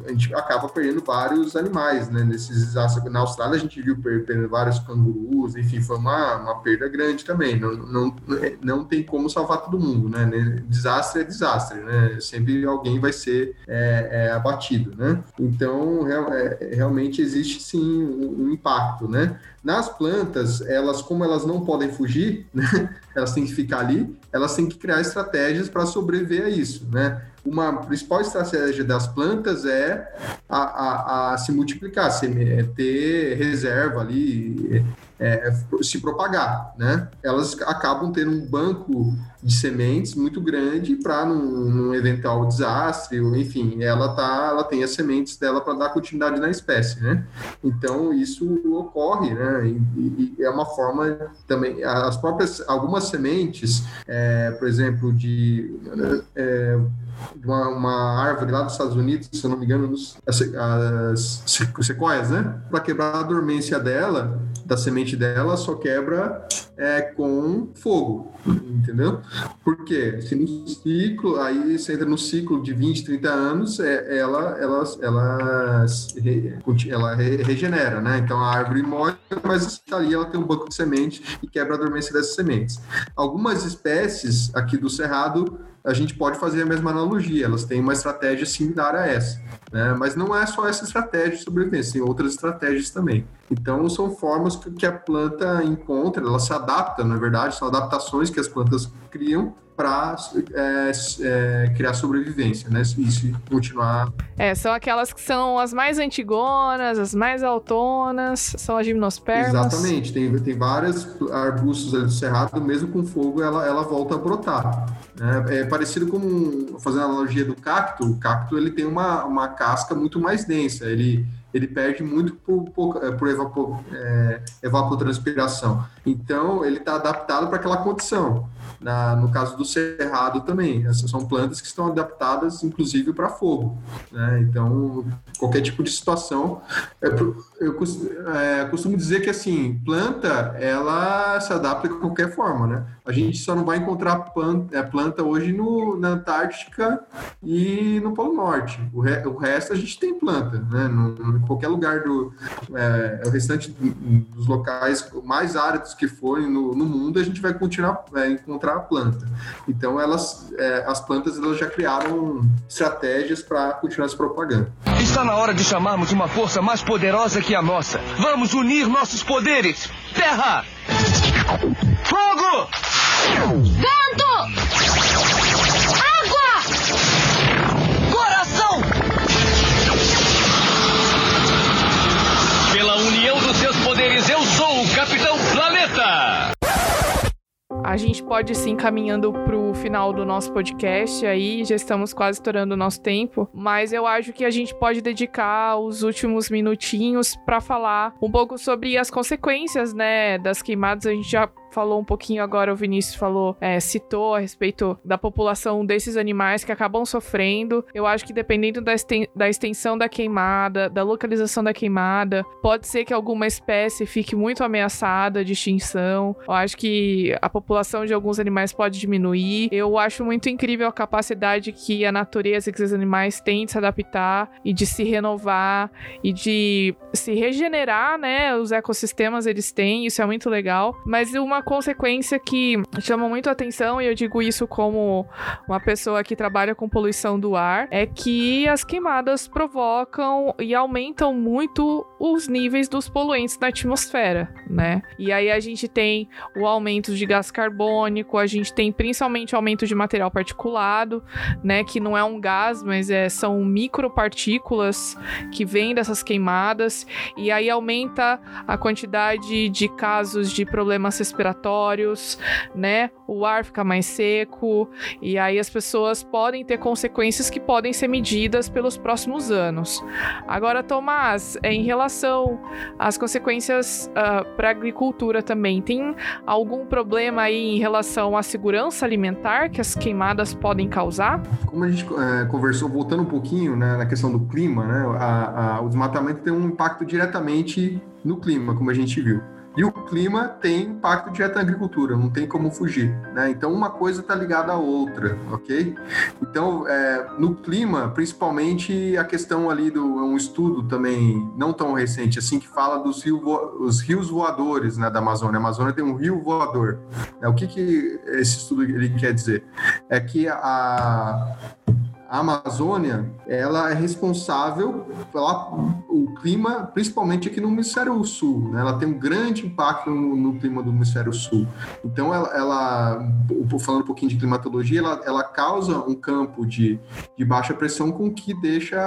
a gente acaba perdendo vários animais, né, nesses na Austrália a gente viu perdendo vários cangurus, enfim, foi uma, uma perda grande também. Não, não, não tem como salvar todo mundo, né? Desastre é desastre, né? Sempre alguém vai ser é, é, abatido, né? Então, é, realmente existe sim um, um impacto, né? Nas plantas, elas, como elas não podem fugir, né? elas têm que ficar ali, elas têm que criar estratégias para sobreviver a isso, né? uma principal estratégia das plantas é a, a, a se multiplicar, é ter reserva ali, é, é, se propagar, né? Elas acabam tendo um banco de sementes muito grande para num, num, eventual desastre, ou, enfim, ela tá, ela tem as sementes dela para dar continuidade na espécie, né? Então isso ocorre, né? E, e é uma forma também as próprias algumas sementes, é, por exemplo, de é, uma, uma, árvore lá dos Estados Unidos, se eu não me engano, nos, as, as sequoias, né? Para quebrar a dormência dela, da semente dela, só quebra é, com fogo, entendeu? Porque se no ciclo, aí você entra no ciclo de 20, 30 anos, é, ela, ela, ela, ela regenera, né? Então a árvore morre, mas ali ela tem um banco de semente e quebra a dormência dessas sementes. Algumas espécies aqui do Cerrado a gente pode fazer a mesma analogia, elas têm uma estratégia similar a essa. Né? Mas não é só essa estratégia de sobrevivência, tem outras estratégias também. Então, são formas que a planta encontra, ela se adapta, na verdade, são adaptações que as plantas criam para é, é, criar sobrevivência, né? E se continuar. É, são aquelas que são as mais antigonas, as mais autonas, são as gimnospermas. Exatamente, tem, tem várias arbustos ali do cerrado, mesmo com fogo, ela, ela volta a brotar. Né? É parecido com, fazendo a analogia do cacto, o cacto ele tem uma, uma casca muito mais densa, ele ele perde muito por, por, por evapor, é, evapotranspiração. Então, ele está adaptado para aquela condição. Na, no caso do cerrado também, essas são plantas que estão adaptadas, inclusive, para fogo. Né? Então, qualquer tipo de situação. Eu, eu é, costumo dizer que, assim, planta, ela se adapta de qualquer forma, né? A gente só não vai encontrar planta, é, planta hoje no, na Antártica e no Polo Norte. O, re, o resto a gente tem planta, né? No, em qualquer lugar do... É, o restante dos locais mais áridos que forem no, no mundo, a gente vai continuar é, encontrar a planta. Então, elas, é, as plantas elas já criaram estratégias para continuar se propagando. Está na hora de chamarmos uma força mais poderosa que a nossa. Vamos unir nossos poderes. Terra! Fogo! Vento! Água! Coração! Pela união dos seus poderes, eu sou o Capitão Planeta! A gente pode sim caminhando pro final do nosso podcast aí, já estamos quase estourando o nosso tempo, mas eu acho que a gente pode dedicar os últimos minutinhos para falar um pouco sobre as consequências, né, das queimadas. A gente já falou um pouquinho agora, o Vinícius falou, é, citou a respeito da população desses animais que acabam sofrendo. Eu acho que dependendo da, da extensão da queimada, da localização da queimada, pode ser que alguma espécie fique muito ameaçada de extinção. Eu acho que a população de alguns animais pode diminuir. Eu acho muito incrível a capacidade que a natureza que os animais têm de se adaptar e de se renovar e de se regenerar, né? Os ecossistemas eles têm, isso é muito legal. Mas uma consequência que chama muito atenção, e eu digo isso como uma pessoa que trabalha com poluição do ar, é que as queimadas provocam e aumentam muito os níveis dos poluentes na atmosfera, né? E aí a gente tem o aumento de gás carbônico, a gente tem principalmente o aumento de material particulado, né? Que não é um gás, mas é, são micropartículas que vêm dessas queimadas, e aí aumenta a quantidade de casos de problemas respiratórios respiratórios, né? O ar fica mais seco e aí as pessoas podem ter consequências que podem ser medidas pelos próximos anos. Agora, Tomás, em relação às consequências uh, ah, para a agricultura também, tem algum problema aí em relação à segurança alimentar que as queimadas podem causar? Como a gente é, conversou, voltando um pouquinho né, na questão do clima, né? A, a, o desmatamento tem um impacto diretamente no clima, como a gente viu. E o clima tem impacto direto na agricultura, não tem como fugir. Né? Então, uma coisa está ligada à outra, ok? Então, é, no clima, principalmente a questão ali do é um estudo também não tão recente, assim, que fala dos rio, os rios voadores né, da Amazônia. A Amazônia tem um rio voador. Né? O que, que esse estudo ele quer dizer? É que a, a Amazônia ela é responsável pelo clima, principalmente aqui no hemisfério sul. Né? Ela tem um grande impacto no, no clima do hemisfério sul. Então, ela, ela, falando um pouquinho de climatologia, ela, ela causa um campo de, de baixa pressão com que deixa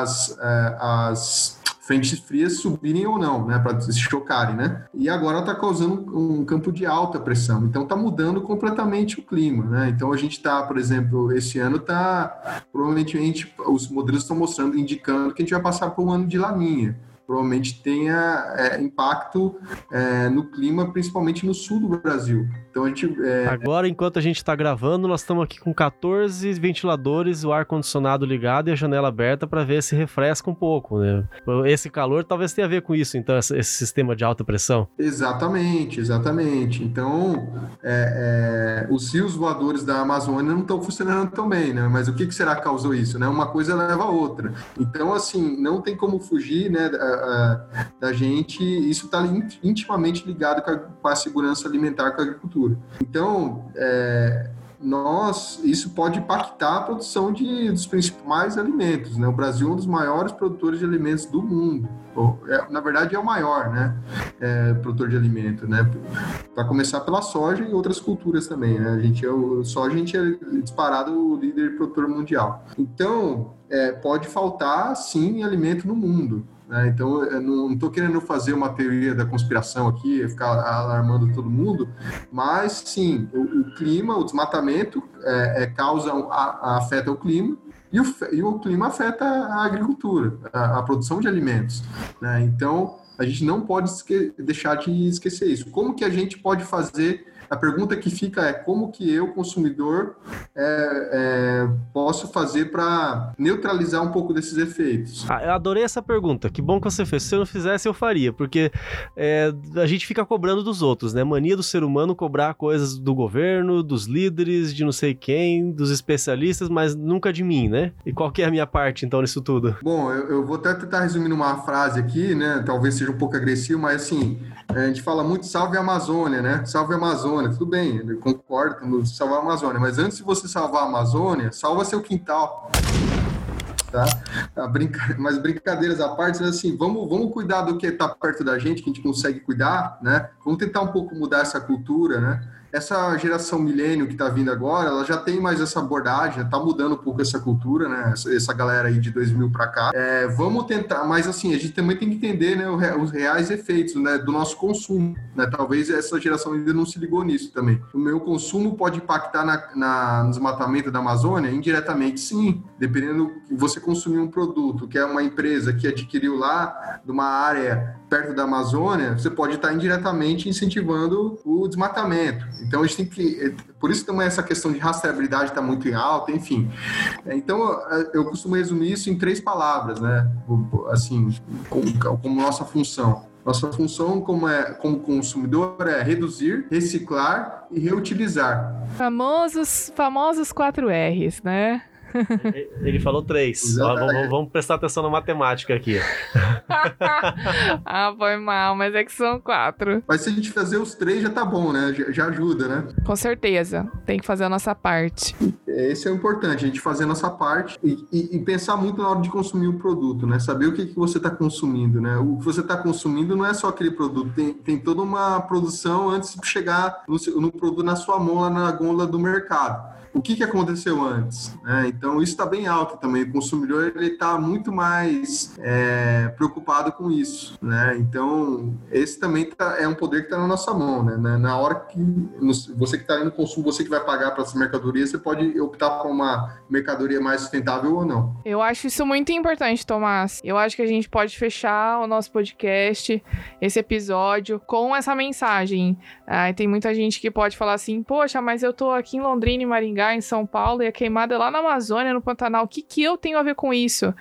as, eh, as frentes frias subirem ou não, né, para se chocarem, né? E agora está causando um campo de alta pressão, então está mudando completamente o clima, né? Então a gente está, por exemplo, esse ano está provavelmente os modelos estão mostrando, indicando que a gente vai passar por um ano de laninha provavelmente tenha é, impacto é, no clima, principalmente no sul do Brasil. Então a gente. É... Agora, enquanto a gente está gravando, nós estamos aqui com 14 ventiladores, o ar-condicionado ligado e a janela aberta para ver se refresca um pouco. Né? Esse calor talvez tenha a ver com isso, então, esse sistema de alta pressão. Exatamente, exatamente. Então, é, é, os rios voadores da Amazônia não estão funcionando tão bem, né? Mas o que, que será que causou isso? Né? Uma coisa leva a outra. Então, assim, não tem como fugir, né? da gente, isso está intimamente ligado com a, com a, segurança alimentar, com a agricultura. Então, é, nós, isso pode impactar a produção de, dos principais alimentos. Né? O Brasil é um dos maiores produtores de alimentos do mundo. É, na verdade, é o maior né? É, produtor de alimento. Né? Para começar pela soja e outras culturas também. Né? A gente é o, soja a gente é disparado o líder produtor mundial. Então, é, pode faltar, sim, alimento no mundo. Né? Então, eu não estou querendo fazer uma teoria da conspiração aqui, ficar alarmando todo mundo, mas sim, o, o clima, o desmatamento é, é causa, a, afeta o clima, e o, e o, clima afeta a agricultura, a, a produção de alimentos. Né? Então, a gente não pode deixar de esquecer isso. Como que a gente pode fazer a pergunta que fica é como que eu, consumidor, é, é, posso fazer para neutralizar um pouco desses efeitos? Ah, eu adorei essa pergunta. Que bom que você fez. Se eu não fizesse, eu faria, porque é, a gente fica cobrando dos outros, né? Mania do ser humano cobrar coisas do governo, dos líderes, de não sei quem, dos especialistas, mas nunca de mim, né? E qual que é a minha parte, então, nisso tudo? Bom, eu, eu vou até tentar resumir numa frase aqui, né? Talvez seja um pouco agressivo, mas assim, a gente fala muito salve a Amazônia, né? Salve a Amazônia, tudo bem, eu concordo com salvar a Amazônia, mas antes de você salvar a Amazônia, salva seu quintal. Tá? Brinca... Mas brincadeiras à parte, assim, vamos, vamos cuidar do que está perto da gente, que a gente consegue cuidar, né? Vamos tentar um pouco mudar essa cultura, né? Essa geração milênio que está vindo agora, ela já tem mais essa abordagem, está mudando um pouco essa cultura, né? Essa, essa galera aí de 2000 para cá. É, vamos tentar, mas assim, a gente também tem que entender, né, os reais efeitos, né, do nosso consumo, né? Talvez essa geração ainda não se ligou nisso também. O meu consumo pode impactar na, na, no desmatamento da Amazônia? Indiretamente, sim. Dependendo que você consumir um produto que é uma empresa que adquiriu lá de uma área perto da Amazônia, você pode estar indiretamente incentivando o desmatamento. Então a gente tem que. Por isso também essa questão de rastreabilidade está muito em alta, enfim. Então eu costumo resumir isso em três palavras, né? Assim, como, como nossa função. Nossa função como, é, como consumidor é reduzir, reciclar e reutilizar. Famosos, famosos 4 R's, né? Ele falou três. Vamos, vamos, prestar atenção na matemática aqui. ah, foi mal, mas é que são quatro. Mas se a gente fazer os três, já tá bom, né? Já, já ajuda, né? Com certeza. Tem que fazer a nossa parte. Esse é o importante, a gente fazer a nossa parte e, e, e pensar muito na hora de consumir o produto, né? Saber o que, que você está consumindo, né? O que você está consumindo não é só aquele produto, tem, tem toda uma produção antes de chegar no, no produto na sua mão, lá na gôndola do mercado o que, que aconteceu antes. Né? Então, isso está bem alto também. O consumidor está muito mais é, preocupado com isso. Né? Então, esse também tá, é um poder que está na nossa mão. Né? Na hora que você que está indo consumo, você que vai pagar para essa mercadoria, você pode optar por uma mercadoria mais sustentável ou não. Eu acho isso muito importante, Tomás. Eu acho que a gente pode fechar o nosso podcast, esse episódio, com essa mensagem. Ah, tem muita gente que pode falar assim, poxa, mas eu tô aqui em Londrina e Maringá Em São Paulo, e a queimada é lá na Amazônia, no Pantanal. O que, que eu tenho a ver com isso?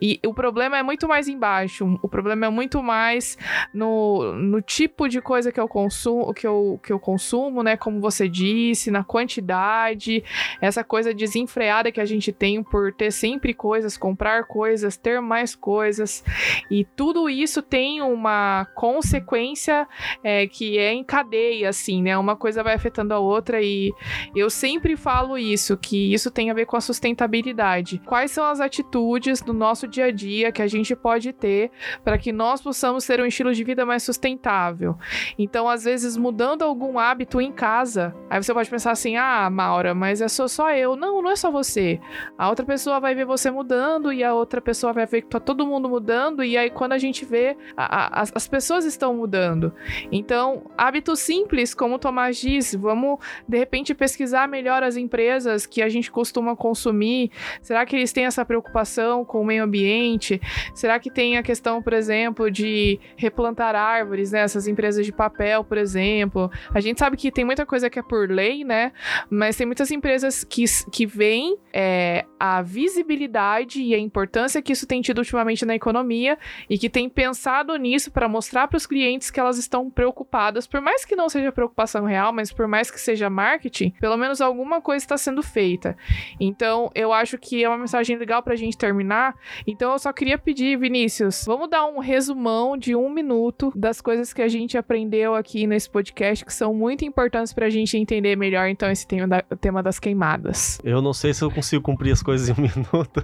E o problema é muito mais embaixo. O problema é muito mais no, no tipo de coisa que eu consumo, que eu, que eu consumo, né? Como você disse, na quantidade, essa coisa desenfreada que a gente tem por ter sempre coisas, comprar coisas, ter mais coisas. E tudo isso tem uma consequência é, que é em cadeia, assim, né? Uma coisa vai afetando a outra. E eu sempre falo falo isso, que isso tem a ver com a sustentabilidade. Quais são as atitudes do nosso dia a dia que a gente pode ter para que nós possamos ter um estilo de vida mais sustentável? Então, às vezes, mudando algum hábito em casa, aí você pode pensar assim: ah, Maura, mas é só, só eu. Não, não é só você. A outra pessoa vai ver você mudando e a outra pessoa vai ver que tá todo mundo mudando, e aí quando a gente vê, a, a, as pessoas estão mudando. Então, hábitos simples, como o Tomás disse, vamos de repente pesquisar melhor as empresas empresas que a gente costuma consumir, será que eles têm essa preocupação com o meio ambiente? Será que tem a questão, por exemplo, de replantar árvores, né? Essas empresas de papel, por exemplo. A gente sabe que tem muita coisa que é por lei, né? Mas tem muitas empresas que, que veem é, a visibilidade e a importância que isso tem tido ultimamente na economia e que tem pensado nisso para mostrar para os clientes que elas estão preocupadas, por mais que não seja preocupação real, mas por mais que seja marketing, pelo menos alguma coisa está sendo feita. Então, eu acho que é uma mensagem legal para a gente terminar. Então, eu só queria pedir, Vinícius, vamos dar um resumão de um minuto das coisas que a gente aprendeu aqui nesse podcast que são muito importantes para a gente entender melhor, então, esse tema, da, tema das queimadas. Eu não sei se eu consigo cumprir as coisas em um minuto.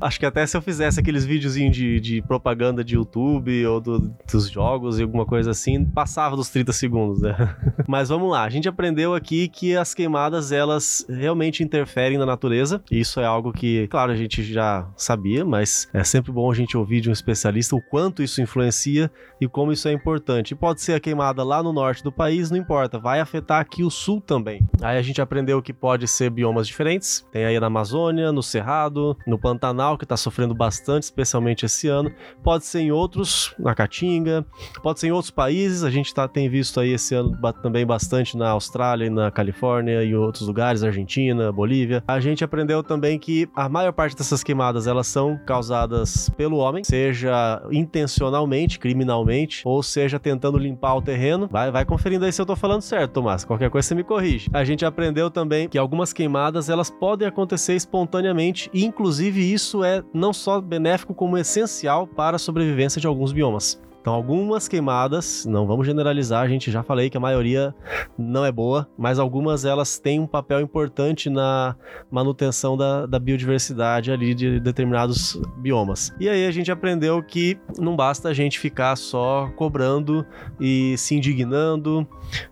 acho que até se eu fizesse aqueles videozinhos de, de propaganda de YouTube ou do, dos jogos e alguma coisa assim, passava dos 30 segundos, né? Mas vamos lá, a gente aprendeu aqui que as queimadas, elas realmente interferem na natureza. E isso é algo que, claro, a gente já sabia, mas é sempre bom a gente ouvir de um especialista o quanto isso influencia e como isso é importante. E pode ser a queimada lá no norte do país, não importa, vai afetar aqui o sul também. Aí a gente aprendeu que pode ser biomas diferentes. Tem aí na Amazônia, no Cerrado, no Pantanal, que está sofrendo bastante, especialmente esse ano. Pode ser em outros, na Caatinga, pode ser em outros países. A gente tá, tem visto aí esse ano também bastante na Austrália e na Califórnia e outros lugares Argentina, Bolívia. A gente aprendeu também que a maior parte dessas queimadas elas são causadas pelo homem, seja intencionalmente, criminalmente, ou seja tentando limpar o terreno. Vai, vai conferindo aí se eu tô falando certo, Tomás. Qualquer coisa você me corrige. A gente aprendeu também que algumas queimadas elas podem acontecer espontaneamente e inclusive isso é não só benéfico como essencial para a sobrevivência de alguns biomas. Então, algumas queimadas, não vamos generalizar, a gente já falei que a maioria não é boa, mas algumas elas têm um papel importante na manutenção da, da biodiversidade ali de determinados biomas. E aí a gente aprendeu que não basta a gente ficar só cobrando e se indignando,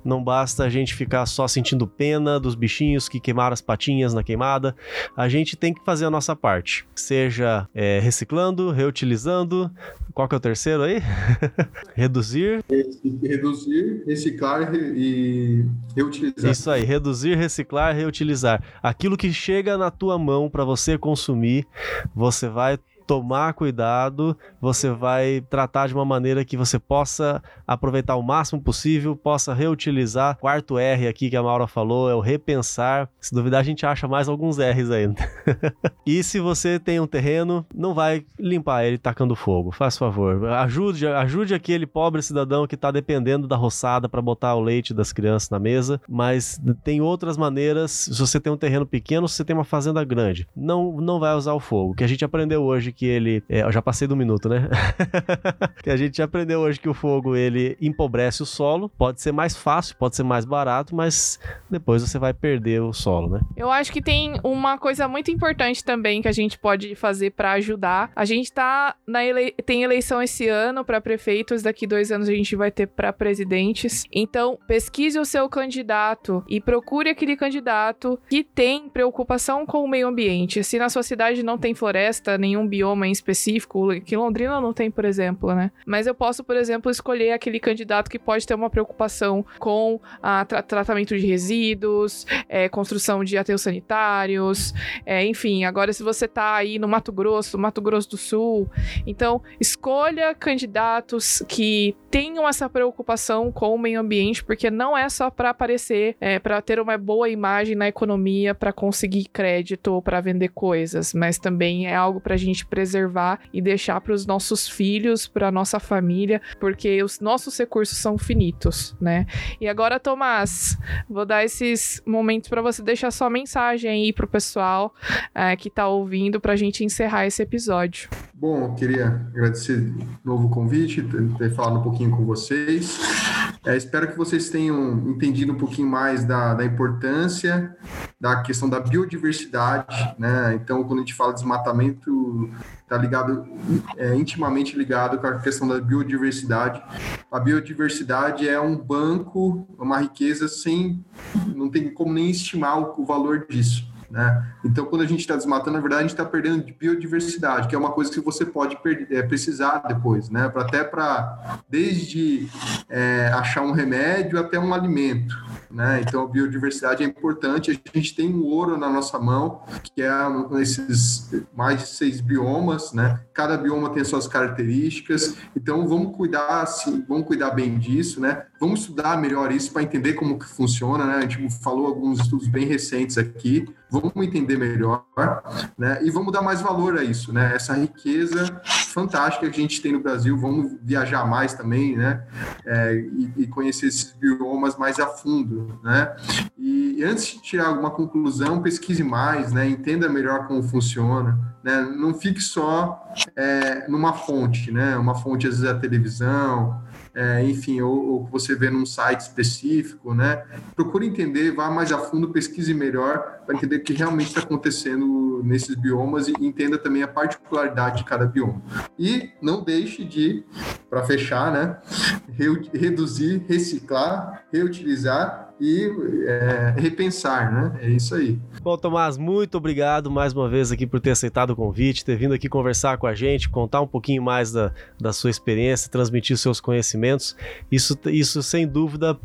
não basta a gente ficar só sentindo pena dos bichinhos que queimaram as patinhas na queimada. A gente tem que fazer a nossa parte, seja é, reciclando, reutilizando. Qual que é o terceiro aí? reduzir. Reduzir, reciclar e reutilizar. Isso aí, reduzir, reciclar, reutilizar. Aquilo que chega na tua mão para você consumir, você vai tomar cuidado, você vai tratar de uma maneira que você possa aproveitar o máximo possível, possa reutilizar. Quarto R aqui que a Maura falou é o repensar. Se duvidar, a gente acha mais alguns R's ainda. e se você tem um terreno, não vai limpar ele tacando fogo. Faz favor. Ajude, ajude aquele pobre cidadão que está dependendo da roçada para botar o leite das crianças na mesa, mas tem outras maneiras. Se você tem um terreno pequeno, se você tem uma fazenda grande, não, não vai usar o fogo. O que a gente aprendeu hoje que ele. É, eu já passei do minuto, né? que a gente aprendeu hoje que o fogo ele empobrece o solo. Pode ser mais fácil, pode ser mais barato, mas depois você vai perder o solo, né? Eu acho que tem uma coisa muito importante também que a gente pode fazer para ajudar. A gente tá na ele... tem eleição esse ano para prefeitos, daqui dois anos a gente vai ter para presidentes. Então, pesquise o seu candidato e procure aquele candidato que tem preocupação com o meio ambiente. Se na sua cidade não tem floresta, nenhum bioma em específico, que Londrina não tem, por exemplo, né? Mas eu posso, por exemplo, escolher aquele candidato que pode ter uma preocupação com a tra tratamento de resíduos, é, construção de aterros sanitários, é, enfim. Agora, se você tá aí no Mato Grosso, Mato Grosso do Sul, então escolha candidatos que tenham essa preocupação com o meio ambiente, porque não é só para aparecer, é, para ter uma boa imagem na economia, para conseguir crédito ou para vender coisas, mas também é algo para a gente preservar e deixar para os nossos filhos, para nossa família, porque os nossos recursos são finitos, né? E agora, Tomás, vou dar esses momentos para você deixar sua mensagem aí pro pessoal é, que está ouvindo para a gente encerrar esse episódio. Bom, queria agradecer o novo convite, ter falado um pouquinho com vocês. É, espero que vocês tenham entendido um pouquinho mais da, da importância da questão da biodiversidade, né? Então, quando a gente fala de desmatamento, está ligado, é, intimamente ligado com a questão da biodiversidade. A biodiversidade é um banco, uma riqueza sem, não tem como nem estimar o, o valor disso. Né? Então, quando a gente está desmatando, na verdade, a gente está perdendo biodiversidade, que é uma coisa que você pode é, precisar depois, né? Pra, até para, desde é, achar um remédio até um alimento. Né? Então, a biodiversidade é importante. A gente tem um ouro na nossa mão, que é esses mais de seis biomas, né? Cada bioma tem suas características. Então, vamos cuidar, assim, vamos cuidar bem disso, né? Vamos estudar melhor isso para entender como que funciona, né? A gente falou alguns estudos bem recentes aqui. Vamos entender melhor, né? E vamos dar mais valor a isso, né? Essa riqueza fantástica que a gente tem no Brasil. Vamos viajar mais também, né? É, e, e, conhecer esses biomas mais a fundo, né? E, e antes de tirar alguma conclusão, pesquise mais, né? Entenda melhor como funciona, né? Não fique só é, numa fonte, né? Uma fonte às vezes é a televisão, é, enfim, ou, ou você vê num site específico, né? Procure entender, vá mais a fundo, pesquise melhor para entender o que realmente está acontecendo nesses biomas e entenda também a particularidade de cada bioma. E não deixe de, para fechar, né? Reduzir, reciclar, reutilizar e é, repensar, né? É isso aí. Bom, Tomás, muito obrigado mais uma vez aqui por ter aceitado o convite, ter vindo aqui conversar com a gente, contar um pouquinho mais da, da sua experiência, transmitir seus conhecimentos. Isso, isso, sem dúvida,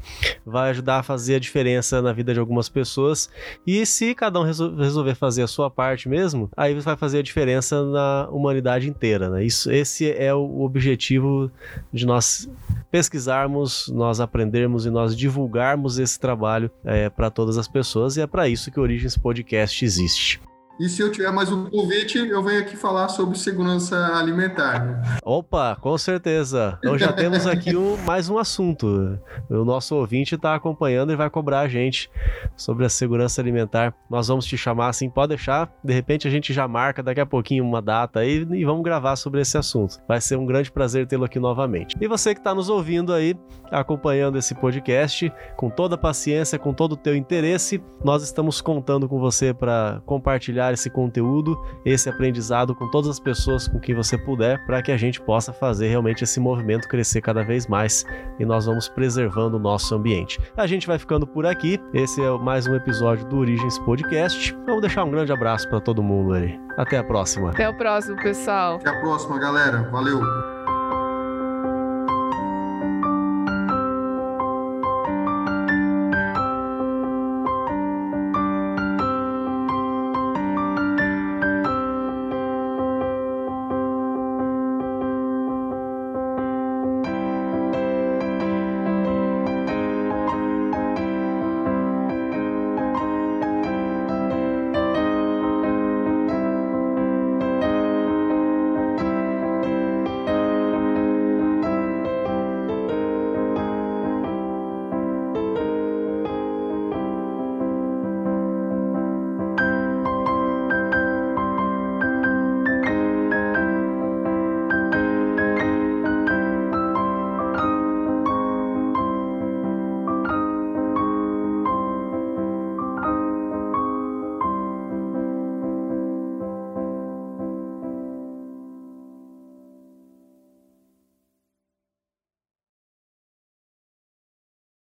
vai ajudar a fazer a diferença na vida de algumas pessoas. E se cada um resolver fazer a sua parte mesmo, aí vai fazer a diferença na humanidade inteira, né? Isso, esse é o objetivo de nós pesquisarmos, nós aprendermos e nós divulgarmos trabalho é, para todas as pessoas e é para isso que o Origens Podcast existe. E se eu tiver mais um convite, eu venho aqui falar sobre segurança alimentar. Né? Opa, com certeza. Então já temos aqui um, mais um assunto. O nosso ouvinte está acompanhando e vai cobrar a gente sobre a segurança alimentar. Nós vamos te chamar assim, pode deixar. De repente a gente já marca daqui a pouquinho uma data aí e vamos gravar sobre esse assunto. Vai ser um grande prazer tê-lo aqui novamente. E você que está nos ouvindo aí, acompanhando esse podcast, com toda a paciência, com todo o teu interesse, nós estamos contando com você para compartilhar compartilhar esse conteúdo, esse aprendizado com todas as pessoas com quem você puder, para que a gente possa fazer realmente esse movimento crescer cada vez mais e nós vamos preservando o nosso ambiente. A gente vai ficando por aqui. Esse é mais um episódio do Origens Podcast. Vamos deixar um grande abraço para todo mundo aí. Até a próxima. Até o próximo, pessoal. Até a próxima, galera. Valeu.